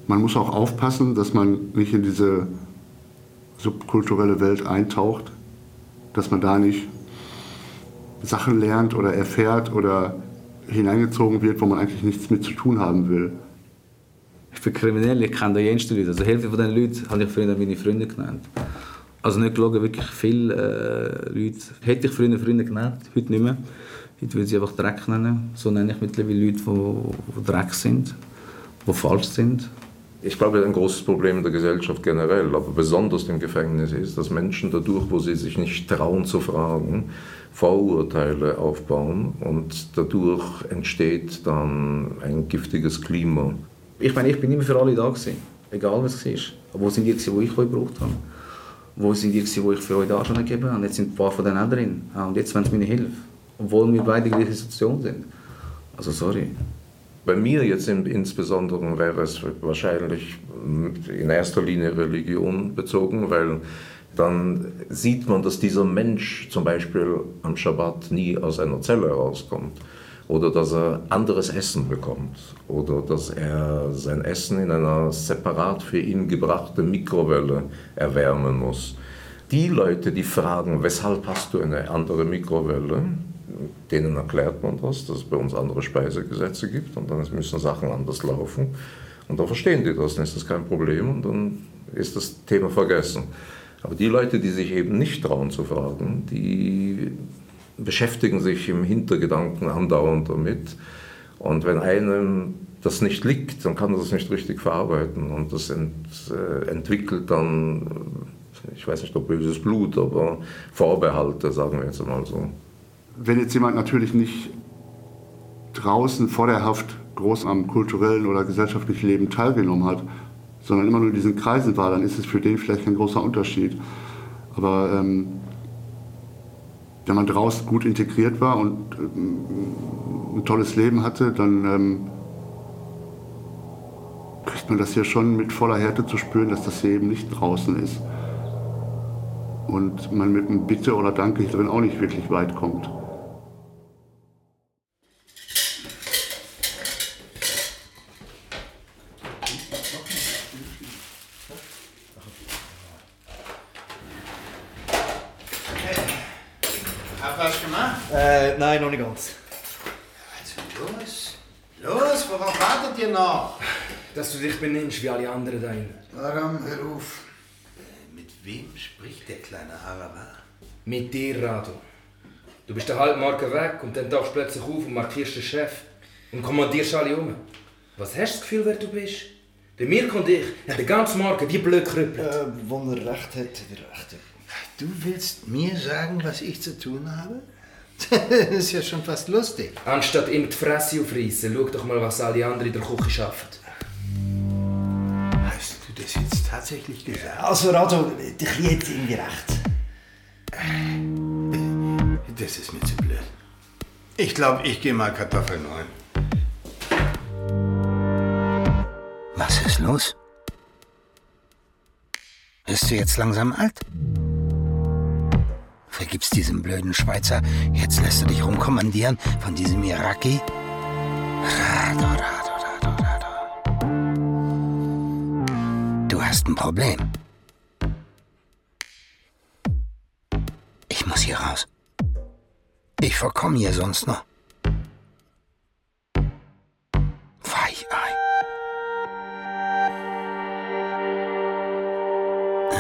man muss auch aufpassen, dass man nicht in diese subkulturelle Welt eintaucht, dass man da nicht Sachen lernt oder erfährt oder hineingezogen wird, wo man eigentlich nichts mit zu tun haben will. Ich bin kriminell, ich kenne da jenste Leute. Also Hälfte von diesen Leuten habe ich früher meine Freunde genannt. Also nicht gelogen, wirklich viele äh, Leute. Hätte ich früher Freunde genannt, heute nicht mehr. Heute würde ich einfach Dreck nennen. So nenne ich mittlerweile Leute, die, die Dreck sind, die falsch sind. Ich glaube, ein großes Problem in der Gesellschaft generell, aber besonders im Gefängnis ist, dass Menschen dadurch, wo sie sich nicht trauen zu fragen, Vorurteile aufbauen und dadurch entsteht dann ein giftiges Klima. Ich meine, ich bin immer für alle da gewesen, egal was es war. Aber wo sind die, die ich euch gebraucht habe? Wo sind die, die ich für euch da schon gegeben habe? Und jetzt sind ein paar von denen auch drin. Und jetzt wollen sie meine Hilfe. Obwohl wir beide in der gleichen Situation sind. Also sorry. Bei mir jetzt insbesondere wäre es wahrscheinlich in erster Linie Religion bezogen, weil dann sieht man, dass dieser Mensch zum Beispiel am Schabbat nie aus einer Zelle rauskommt oder dass er anderes Essen bekommt oder dass er sein Essen in einer separat für ihn gebrachten Mikrowelle erwärmen muss. Die Leute, die fragen, weshalb hast du eine andere Mikrowelle, denen erklärt man das, dass es bei uns andere Speisegesetze gibt und dann müssen Sachen anders laufen. Und dann verstehen die das, dann ist das kein Problem und dann ist das Thema vergessen. Aber die Leute, die sich eben nicht trauen zu fragen, die beschäftigen sich im Hintergedanken andauernd damit. Und wenn einem das nicht liegt, dann kann er das nicht richtig verarbeiten. Und das ent, äh, entwickelt dann, ich weiß nicht ob böses Blut, aber Vorbehalte, sagen wir jetzt mal so. Wenn jetzt jemand natürlich nicht draußen vor der Haft groß am kulturellen oder gesellschaftlichen Leben teilgenommen hat, sondern immer nur in diesen Kreisen war, dann ist es für den vielleicht kein großer Unterschied. Aber ähm, wenn man draußen gut integriert war und ähm, ein tolles Leben hatte, dann ähm, kriegt man das hier schon mit voller Härte zu spüren, dass das hier eben nicht draußen ist. Und man mit einem Bitte oder Danke hier drin auch nicht wirklich weit kommt. Äh, nein, noch nicht ganz. Also los, los, worauf wartet ihr noch? Dass du dich benimmst wie alle anderen da. Aram, hör auf. Mit wem spricht der kleine Araber? Mit dir, Rado. Du bist der Halbmarker weg und dann tauchst du plötzlich auf und markierst den Chef und kommandierst alle um. Was hast du das Gefühl, wer du bist? Der Mirko und ich haben die ganze Marke wie blöd gerüppelt. Äh, wo er recht hat, hat er recht. Du willst mir sagen, was ich zu tun habe? das ist ja schon fast lustig. Anstatt ihm die Fresse aufreißen, schau doch mal, was alle anderen in der Küche schaffen. Hast du das jetzt tatsächlich gesagt? Also, Rado, dich jetzt irgendwie recht. Das ist mir zu blöd. Ich glaube, ich gehe mal Kartoffeln holen. Was ist los? Bist du jetzt langsam alt? Vergib's diesem blöden Schweizer. Jetzt lässt du dich rumkommandieren von diesem Iraki. Rado, Rado, Rado, Rado. Du hast ein Problem. Ich muss hier raus. Ich verkomme hier sonst noch. Weichei.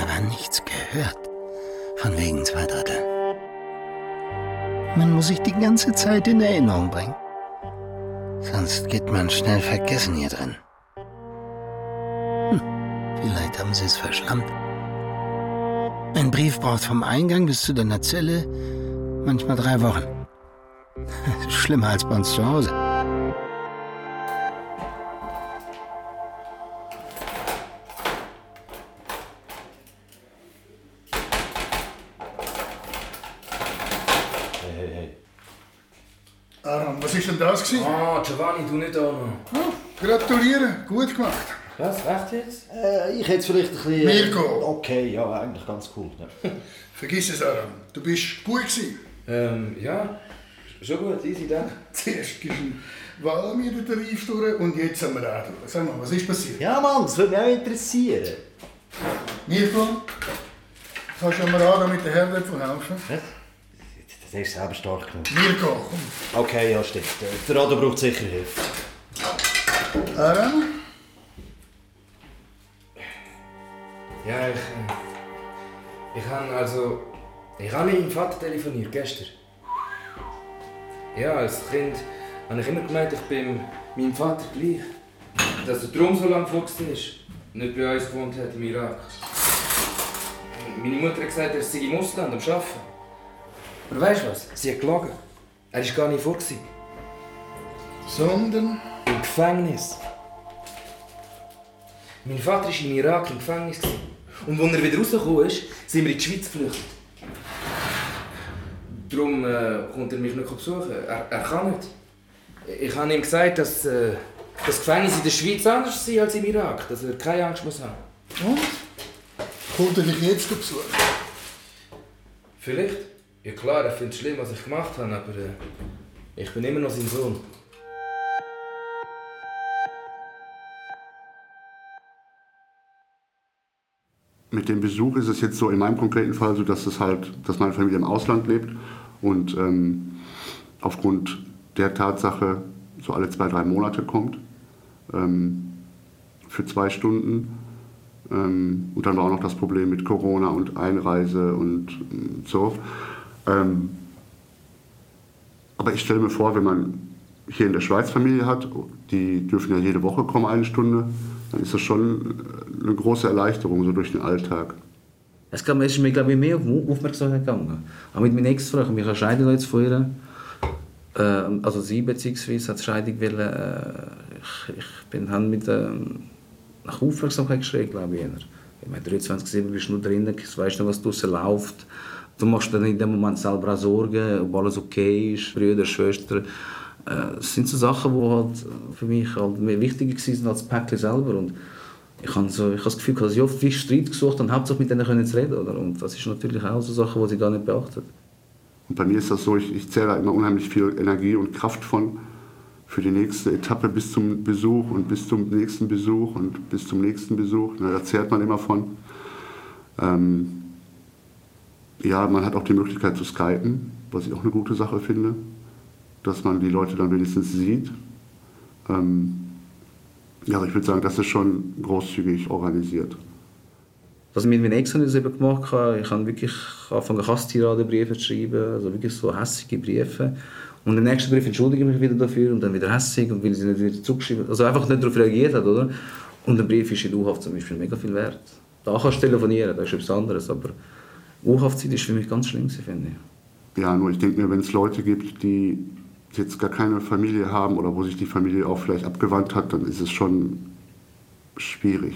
Aber nichts gehört. Von wegen zwei Drittel. Man muss sich die ganze Zeit in Erinnerung bringen. Sonst geht man schnell vergessen hier drin. Hm, vielleicht haben sie es verschlammt. Ein Brief braucht vom Eingang bis zu deiner Zelle manchmal drei Wochen. Schlimmer als bei uns zu Hause. Gewesen? Ah, Giovanni, du nicht auch noch. Ah, gratuliere, gut gemacht. Was, echt jetzt? Äh, ich hätte es vielleicht ein bisschen... Mirko. Okay, ja, eigentlich ganz cool. Ja. Vergiss es, Aram. Du bist gut gewesen. Ähm, ja. Schon gut, easy, danke. Zuerst gibst du Walmi den Tarif durch und jetzt haben wir auch durch. Sag mal, was ist passiert? Ja, Mann, das würde mich auch interessieren. Mirko, kannst du mir auch mit den Herdöpfeln helfen? Das ist selber stark genug. Mirko, komm. Okay, ja, stimmt. Der Rado braucht sicher Hilfe. Aaron? Ja, ich. äh, Ich habe also. Ich habe mit meinem Vater telefoniert, gestern. Ja, als Kind habe ich immer gemeint, ich bin meinem Vater gleich. Dass er darum so lange gewachsen ist. Nicht bei uns gewohnt hat im Irak. Meine Mutter hat gesagt, er sei im Ausland am Arbeiten. Aber weißt du was? Sie hat gelogen. Er war gar nicht vor. Sondern? Im Gefängnis. Mein Vater war im Irak im Gefängnis. Und als er wieder rausgekommen ist, sind wir in die Schweiz geflüchtet. Darum äh, kommt er mich nicht besuchen. Er, er kann nicht. Ich habe ihm gesagt, dass äh, das Gefängnis in der Schweiz anders ist als im Irak. Dass er keine Angst muss haben. Und? Kommt er dich jetzt besuchen? Vielleicht? Ja klar, er findet es schlimm, was ich gemacht habe, aber äh, ich bin immer noch sein Sohn. Mit dem Besuch ist es jetzt so in meinem konkreten Fall so, dass es halt, dass meine Familie im Ausland lebt und ähm, aufgrund der Tatsache so alle zwei, drei Monate kommt ähm, für zwei Stunden. Ähm, und dann war auch noch das Problem mit Corona und Einreise und ähm, so. Ähm, aber ich stelle mir vor, wenn man hier in der Schweiz Familie hat, die dürfen ja jede Woche kommen, eine Stunde, dann ist das schon eine große Erleichterung so durch den Alltag. Es ist mir glaube ich, mehr auf Aufmerksamkeit gegangen. Auch mit meiner Ex-Frau, ich habe scheiden jetzt von ihr. Äh, also sie beziehungsweise hat Scheidung wollen, äh, ich, ich bin habe mit ähm, nach Aufmerksamkeit geschrien, glaube ich. Ich meine, 23 bist du nur drinnen, weißt nicht, was draussen läuft. Du machst dann in dem Moment selber auch Sorgen, ob alles okay ist, Brüder, Schwestern. Das sind so Sachen, die halt für mich halt mehr wichtiger waren als das Päckchen selber. Und ich habe so, ich habe das Gefühl, dass ich oft viel Streit gesucht habe, hauptsächlich mit denen können zu reden. Oder? Und das ist natürlich auch so Sachen, die sie gar nicht beachtet. Und bei mir ist das so, ich, ich zähle da immer unheimlich viel Energie und Kraft von für die nächste Etappe bis zum Besuch und bis zum nächsten Besuch und bis zum nächsten Besuch. Na, da zehrt man immer von. Ähm, ja, man hat auch die Möglichkeit zu skypen, was ich auch eine gute Sache finde, dass man die Leute dann wenigstens sieht. Ähm, ja, ich würde sagen, das ist schon großzügig organisiert. Was ich mit meinen Ex habe ich das eben gemacht habe, ich habe wirklich angefangen, Hasstiradenbriefe zu schreiben, also wirklich so hässige Briefe. Und im nächsten Brief entschuldige ich mich wieder dafür und dann wieder hässig und will sie nicht wieder zurückschreiben. Also einfach nicht darauf reagiert hat, oder? Und ein Brief ist in U-Haft zum Beispiel mega viel wert. Da kannst du telefonieren, das ist etwas anderes, aber U-Haftzeit ist für mich ganz schlimm, finde ich. Ja, nur ich denke mir, wenn es Leute gibt, die jetzt gar keine Familie haben oder wo sich die Familie auch vielleicht abgewandt hat, dann ist es schon schwierig.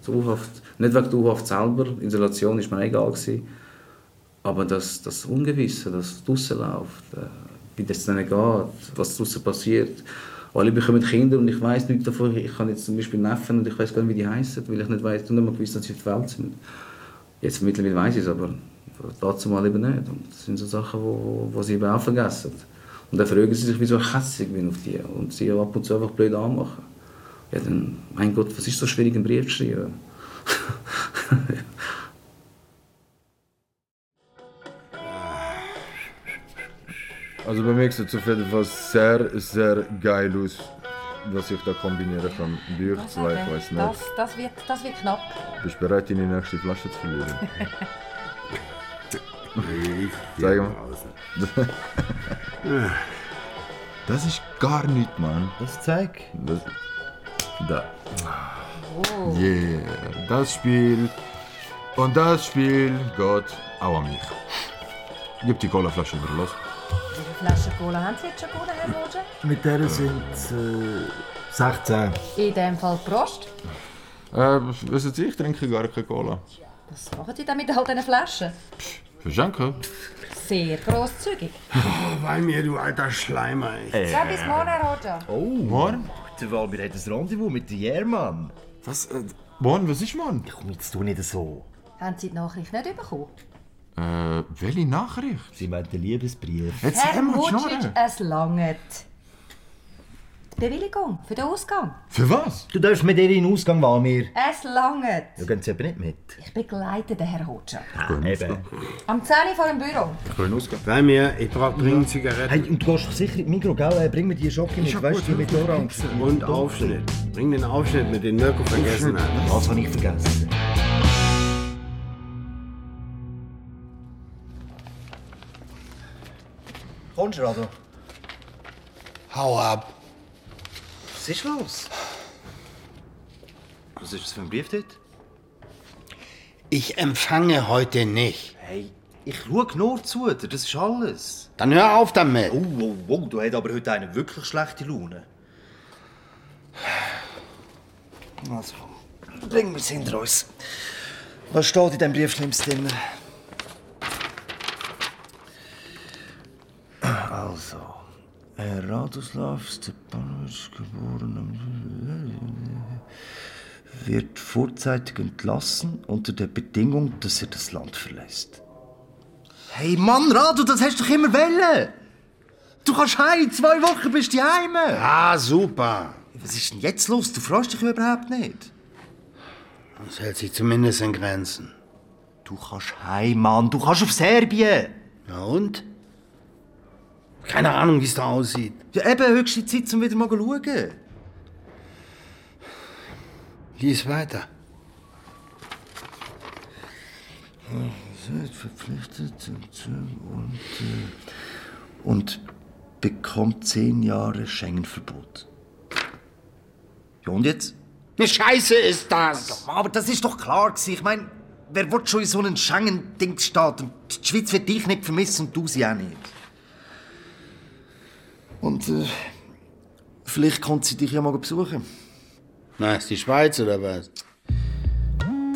So U-Haft, nicht wegen der U-Haft selber, Isolation ist mir egal gewesen, aber das, das Ungewisse, das draussen läuft, äh, wie das denen geht, was draussen passiert. Alle bekommen Kinder und ich weiß nichts davon. Ich habe jetzt zum Beispiel Neffen und ich weiß gar nicht, wie die heißen, weil ich nicht weiß, und nicht mal gewusst, dass sie auf der Welt sind. Jetzt mittlerweile weiß ich es, aber dazu mal eben nicht. Und das sind so Sachen, wo, wo sie eben auch vergessen. Und dann fragen sie sich, wieso ich hässlich bin auf die und sie ab und zu einfach blöd anmachen. Ja, dann, mein Gott, was ist so schwierig, einen Brief zu schreiben? Also bei mir sieht es auf jeden Fall sehr, sehr geil aus, was ich da kombinieren kann. Büchslein, ich weiß Das, nicht. das, wird, das wird knapp. Bist du bereit, deine nächste Flasche zu verlieren? Ich Zeig mal. Das ist gar nicht, Mann. Das zeig. Das, da. Oh. Yeah, das Spiel. Und das Spiel geht auch an mich. Gib die Colaflasche wieder los. Wie viele Flaschen Cola haben Sie jetzt schon gewonnen, Herr Roger? Mit der sind es äh, 16. In dem Fall Prost. Äh, wissen Sie, ich trinke gar keine Cola. Was machen Sie denn mit all diesen Flaschen? Verschenken? Sehr grosszügig. Oh, bei mir, du alter Schleimer. ey. Ja, bis morgen, Herr Roger. Oh, morgen? Der Walmir hat ein Rendezvous mit der Jermann. Was? Äh, morgen? Was ist morgen? Komm, jetzt tu nicht so. Haben Sie die Nachricht nicht bekommen? Äh, welche Nachricht? Sie meint den Liebesbrief. Jetzt Herr Schnurren. es langt. Die Bewilligung für den Ausgang. Für was? Du darfst mit ihr in den Ausgang, Walmir. Es langt. Da gehen sie aber nicht mit. Ich begleite den Herrn Hotscher. Ah, eben. Am 10 Uhr vor dem Büro. Ich will ausgehen. Bei mir, ich brauche dringend Zigaretten. Hey, und du gehst doch sicher in die Mikro, gell? Äh, Bring mir die Schocke mit, weißt du, mit Orange. Und Aufschnitt. Bring den Aufschnitt mit den Mirko vergessen hat. Was habe ich vergessen? Kommst du also? Hau ab. Was ist los? Was ist das für ein Brief dort? Ich empfange heute nicht. Hey, ich schaue nur zu dir, das ist alles. Dann hör auf damit. Oh, oh, oh, du hast aber heute eine wirklich schlechte Laune. Also, bringen wir es hinter uns. Was steht in diesem Brief Schlimmes drin? Also, Herr Radoslav Stepanovic, geboren am... wird vorzeitig entlassen unter der Bedingung, dass er das Land verlässt. Hey Mann, Rado, das hast du doch immer wollen! Du kannst heim, zwei Wochen bist du heim! Ah, super. Was ist denn jetzt los? Du freust dich überhaupt nicht. Das hält sich zumindest in Grenzen. Du kannst heim, Mann. Du kannst auf Serbien. Na und? Keine Ahnung, wie es da aussieht. Ja, eben, höchste Zeit, um wieder mal zu schauen. Lies weiter. Seid verpflichtet und, äh, und bekommt zehn Jahre Schengen-Verbot. Ja, und jetzt? Eine Scheiße ist das! Aber das ist doch klar gewesen. Ich meine, wer will schon in so einen Schengen-Ding starten? Die Schweiz wird dich nicht vermissen und du sie auch nicht. Und äh, vielleicht kommt sie dich ja mal besuchen. Na, ist die Schweiz oder was?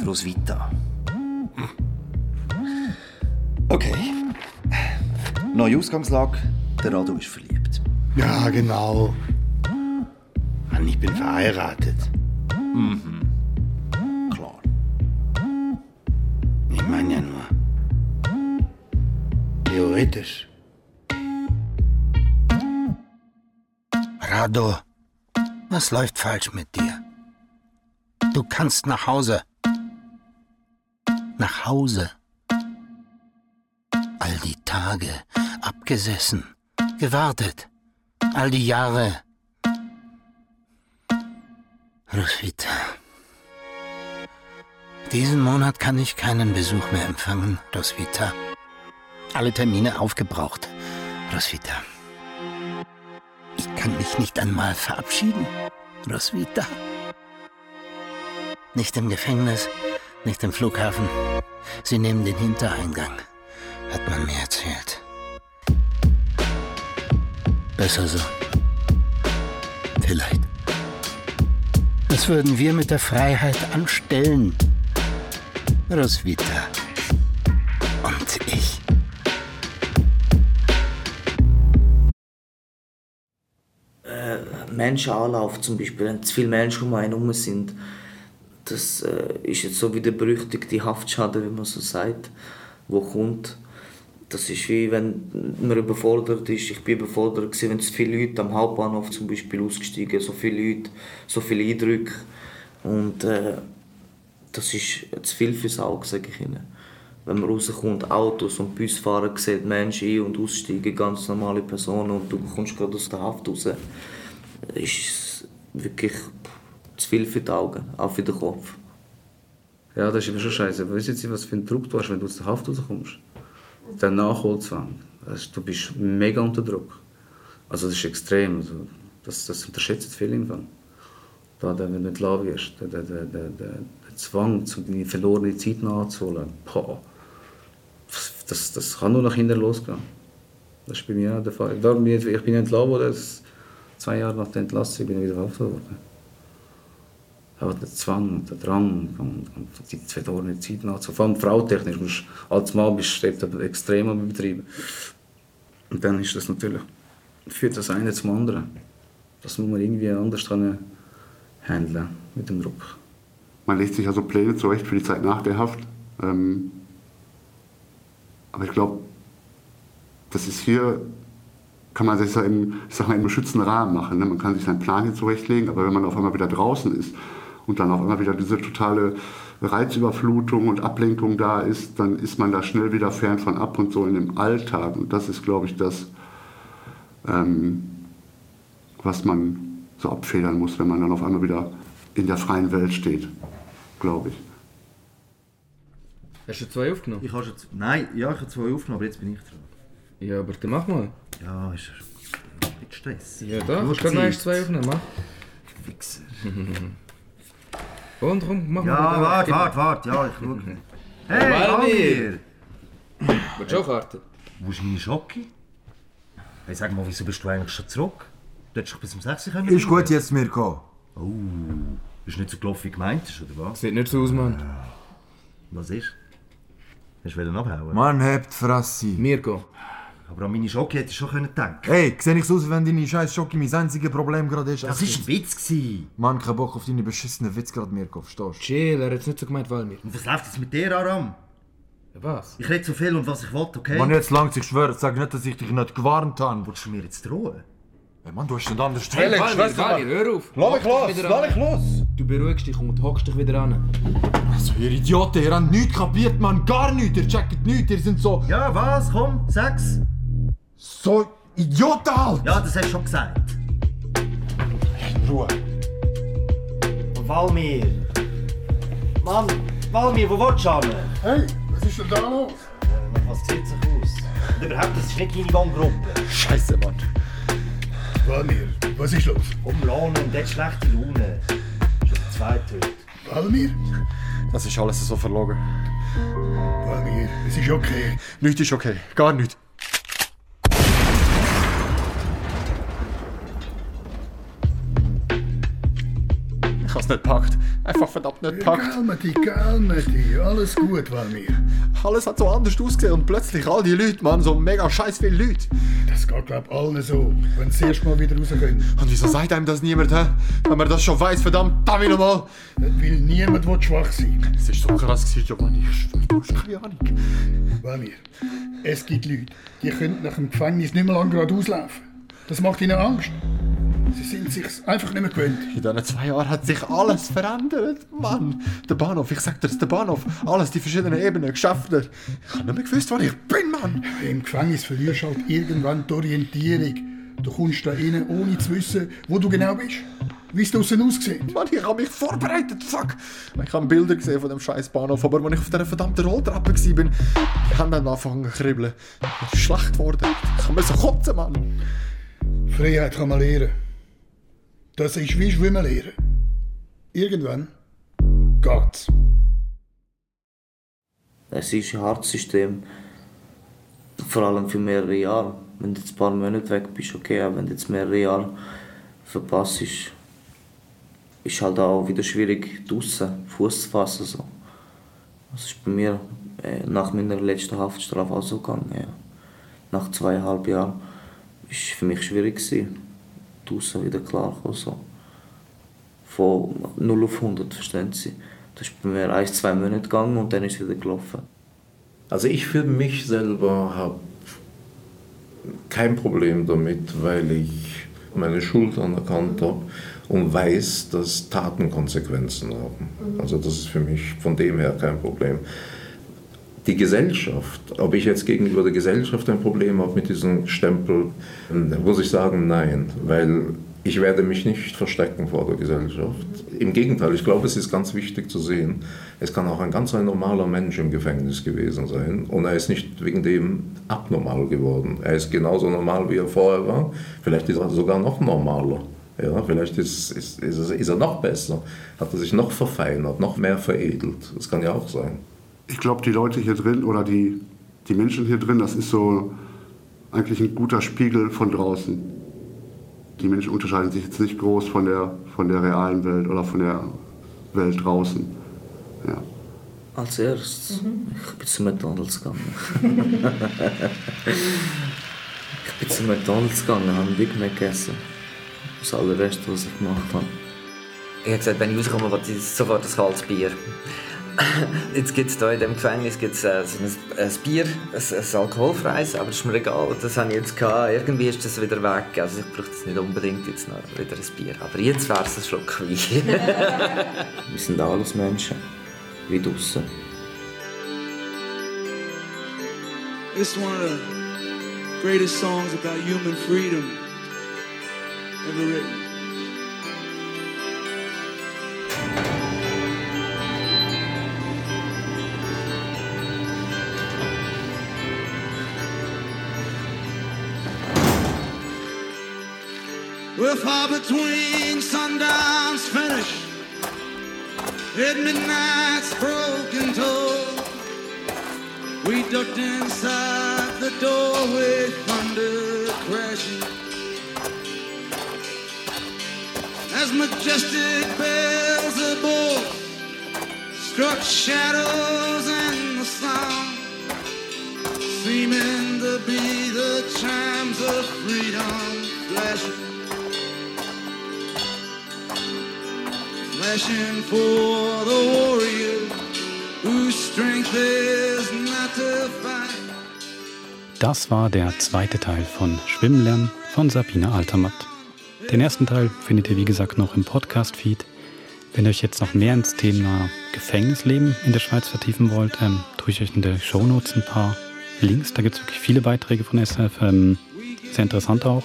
Roswitha. Okay. Neue Ausgangslage. Der Rado ist verliebt. Ja, genau. Mann, ich bin verheiratet. Mhm. Klar. Ich meine ja nur. Theoretisch. Rado, was läuft falsch mit dir? Du kannst nach Hause. Nach Hause. All die Tage abgesessen, gewartet. All die Jahre. Roswitha. Diesen Monat kann ich keinen Besuch mehr empfangen, Roswitha. Alle Termine aufgebraucht, Roswitha. Ich kann mich nicht einmal verabschieden, Roswitha. Nicht im Gefängnis, nicht im Flughafen. Sie nehmen den Hintereingang, hat man mir erzählt. Besser so. Vielleicht. Was würden wir mit der Freiheit anstellen? Roswitha. Äh, Menschenanlauf zum Beispiel, wenn zu viele Menschen um einen herum sind, das äh, ist jetzt so wie der berüchtigte Haftschaden, wie man so sagt, wo kommt. Das ist wie wenn man überfordert ist. Ich bin überfordert gewesen, wenn zu viele Leute am Hauptbahnhof zum Beispiel ausgestiegen, so viele Leute, so viele Eindrücke und äh, das ist zu viel fürs Auge, sage ich Ihnen. Wenn man rauskommt, Autos und Busfahrer sieht Menschen ein- und aussteigen, ganz normale Personen und du kommst gerade aus der Haft raus, ist wirklich zu viel für die Augen, auch für den Kopf. Ja, das ist immer schon scheiße. Wissen Sie, was für einen Druck du hast, wenn du aus der Haft rauskommst? Der Nachholzwang. Das, du bist mega unter Druck. Also das ist extrem. Also, das, das unterschätzen viele im Fall. Da, wenn du entlassen wirst, der, der, der, der, der Zwang, um deine verlorene Zeit nachzuholen, boah, das, das kann nur nach hinten losgehen. Das ist bei mir auch der Fall. Ich bin entlassen worden, das- zwei Jahre nach der Entlassung bin ich wieder verhaftet worden. Aber der Zwang, der Drang und, und die verlorene Zeit nachzuholen, vor allem frautechnisch, musst, als Mann bist du extrem am Betrieben. Und dann ist das natürlich, führt das eine zum anderen. Das muss man irgendwie anders dran handeln mit dem Druck. Äh, Man legt sich also Pläne zurecht für die Zeit nach der Haft. Ähm, Aber ich glaube, das ist hier, kann man sich so im, ich sag mal, im geschützten Rahmen machen. Ne? Man kann sich seinen Plan hier zurechtlegen, aber wenn man auf einmal wieder draußen ist und dann auf einmal wieder diese totale Reizüberflutung und Ablenkung da ist, dann ist man da schnell wieder fern von ab und so in dem Alltag. Und das ist, glaube ich, das, ähm, was man so abfedern muss, wenn man dann auf einmal wieder in der freien Welt steht, glaube ich. Hast du zwei aufgenommen? Ich habe schon z- Nein, ja, ich habe zwei aufgenommen, aber jetzt bin ich dran. Ja, aber dann mach mal. Ja, ist mit Stress. Ja, da, du noch erst zwei aufnehmen, mach. Wichser. Und komm, mach Ja, mal. warte, warte, warte, ja, ich schaue. Hey, Walmir! Walmir! Willst du auch Karten? Wo ist meine Schocke? Hey, sag mal, wieso bist du eigentlich schon zurück? Du hättest doch bis um 6 Uhr können Ist gut jetzt, Mirko. Oh, ist nicht so gelaufen, wie gemeint ist, oder was? Sieht nicht so aus, Mann. Was ist? Hast du wieder abhauen? Mann, hebt Fresse. Mirko. Aber an meine Schocke hättest du schon können denken Hey, sehe ich so aus, wenn deine scheiß Schocke mein einziges Problem gerade ist? Das war ein Witz. Gewesen. Mann, kein Bock auf deine beschissenen Witz gerade, Mirko, verstehst du? Chill, er hat es nicht so gemeint, Walmir. Und was läuft jetzt mit dir, Aram? Was? Ich rede so viel und was ich will, okay? Mann, jetzt langt ich schwöre, sag nicht, dass ich dich nicht gewarnt habe. Willst du mir jetzt drohen? Hey, Mann, du hast nicht anders Hey, Walmir, Walmir, hör auf. Lass mich los, lass mich los! Du beruhigst dich und hockst dich wieder an. Also, ihr Idioten, ihr habt nichts kapiert, Mann, gar nichts, ihr checkt nichts, ihr sind so... Ja, was? Komm, sag's! So Idioten halt! Ja, das hast du schon gesagt. In Ruhe. Walmir! Mann, Walmir, wo willst du hin? Hey, was ist denn da los? Was sieht sich aus? Und überhaupt, das ist nicht meine Wohngruppe. Scheiße, Mann. Walmir, was ist los? Umlohnen, der hat schlechte Laune. Schon der zweite heute. Walmir? Das ist alles so verlogen. Walmir, es ist okay. Nichts ist okay, gar nichts. Ich hab's nicht gepackt. Einfach verdammt nicht gepackt. Calme dich, calme dich. Alles gut, Walmir. Alles hat so anders ausgesehen und plötzlich all die Leute, Mann, so mega scheiß viele Leute. Das geht, glaub allen so, wenn sie erst mal wieder raus können. Und wieso sagt einem das niemand, hä? Wenn man das schon weiß, verdammt, da wieder mal. Weil niemand will schwach sein. Es ist so krass gewesen, Giovanni, ich schwör, du hast keine Ahnung. Walmir, es gibt Leute, die können nach dem Gefängnis nicht mehr lange geradeaus laufen. Das macht ihnen Angst. Sie sind sich einfach nicht mehr gewöhnt. In diesen zwei Jahren hat sich alles verändert, Mann. Der Bahnhof, ich sag dir, der Bahnhof, alles, die verschiedenen Ebenen, Geschäfte. Ich hab nicht mehr gewusst, wo ich bin, Mann. Im Gefängnis verlierst du halt irgendwann die Orientierung. Du kommst da rein, ohne zu wissen, wo du genau bist. Wie es draussen aussieht. Mann, ich hab mich vorbereitet, fuck. Ich habe Bilder gesehen von dem scheiß Bahnhof, aber als ich auf dieser verdammten Rolltreppe war, bin, die Hände haben angefangen zu kribbeln. Ich bin schlecht geworden. Ich musste kotzen, Mann. Freiheit kann man lernen. Das ist wie Schwimmen lernen. Irgendwann geht's. Es ist ein hartes System. Vor allem für mehrere Jahre. Wenn du jetzt ein paar Monate weg bist, okay, aber wenn du jetzt mehrere Jahre verpasst, ist, halt auch wieder schwierig, draußen Fuß zu fassen. So. Das ist bei mir äh, nach meiner letzten Haftstrafe auch so gegangen. Ja. Nach zweieinhalb Jahren war es für mich schwierig, gewesen, draußen wieder klarzukommen. So. Von 0 auf 100, verstehen Sie? Das ist bei mir ein, zwei Monate gegangen und dann ist es wieder gelaufen. Also ich für mich selber habe kein Problem damit, weil ich meine Schuld anerkannt habe und weiß, dass Taten Konsequenzen haben. Also das ist für mich von dem her kein Problem. Die Gesellschaft, ob ich jetzt gegenüber der Gesellschaft ein Problem habe mit diesem Stempel, muss ich sagen, nein, weil ich werde mich nicht verstecken vor der Gesellschaft. Im Gegenteil, ich glaube, es ist ganz wichtig zu sehen, es kann auch ein ganz ein normaler Mensch im Gefängnis gewesen sein und er ist nicht wegen dem abnormal geworden. Er ist genauso normal, wie er vorher war. Vielleicht ist er sogar noch normaler. Ja, vielleicht ist, ist, ist, ist er noch besser, hat er sich noch verfeinert, noch mehr veredelt. Das kann ja auch sein. Ich glaube, die Leute hier drin oder die, die Menschen hier drin, das ist so eigentlich ein guter Spiegel von draußen. Die Menschen unterscheiden sich jetzt nicht groß von der, von der realen Welt oder von der Welt draußen. Ja. Als erstes, ich bin zu McDonalds gegangen. ich bin zu McDonalds gegangen, habe einen Big Mac gegessen. Das allererste, was ich gemacht habe. Ich habe gesagt, wenn ich rauskomme, will ich sofort ein kaltes Bier. Jetzt gibt es hier in diesem Gefängnis gibt's, äh, ein, ein Bier, ein, ein alkoholfreies, aber das ist mir egal. Das habe ich jetzt gehabt. Irgendwie ist das wieder weg. Also ich brauche das nicht unbedingt jetzt noch wieder ein Bier. Aber jetzt wäre es ein Schluck Wein. Wir sind alles Menschen, wie draussen. It's one of the greatest songs about human freedom ever written. We're far between sundown's finish and midnight's broken toll. We ducked inside the doorway, thunder crashing. As majestic bells above struck shadows in the sound, seeming to be the chimes of freedom flashing. Flashing for the warrior whose strength is not to fight. Das war der zweite Teil von Schwimmen von Sabine Altermatt. Den ersten Teil findet ihr wie gesagt noch im Podcast-Feed. Wenn ihr euch jetzt noch mehr ins Thema Gefängnisleben in der Schweiz vertiefen wollt, ähm, tue ich euch in der Shownotes ein paar Links. Da gibt es wirklich viele Beiträge von SF, ähm, sehr interessant auch,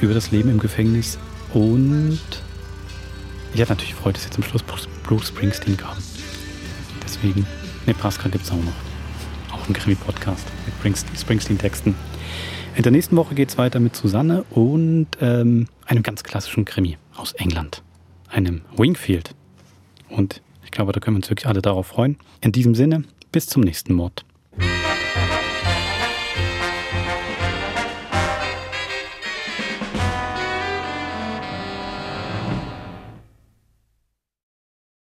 über das Leben im Gefängnis. Und ich hatte natürlich Freude, dass jetzt zum Schluss Bruce Springsteen kam. Deswegen, Nebraska gibt es auch noch. Auch ein Krimi-Podcast mit Springsteen-Texten. In der nächsten Woche geht es weiter mit Susanne und ähm, einem ganz klassischen Krimi aus England. Einem Wingfield. Und ich glaube, da können wir uns wirklich alle darauf freuen. In diesem Sinne, bis zum nächsten Mord.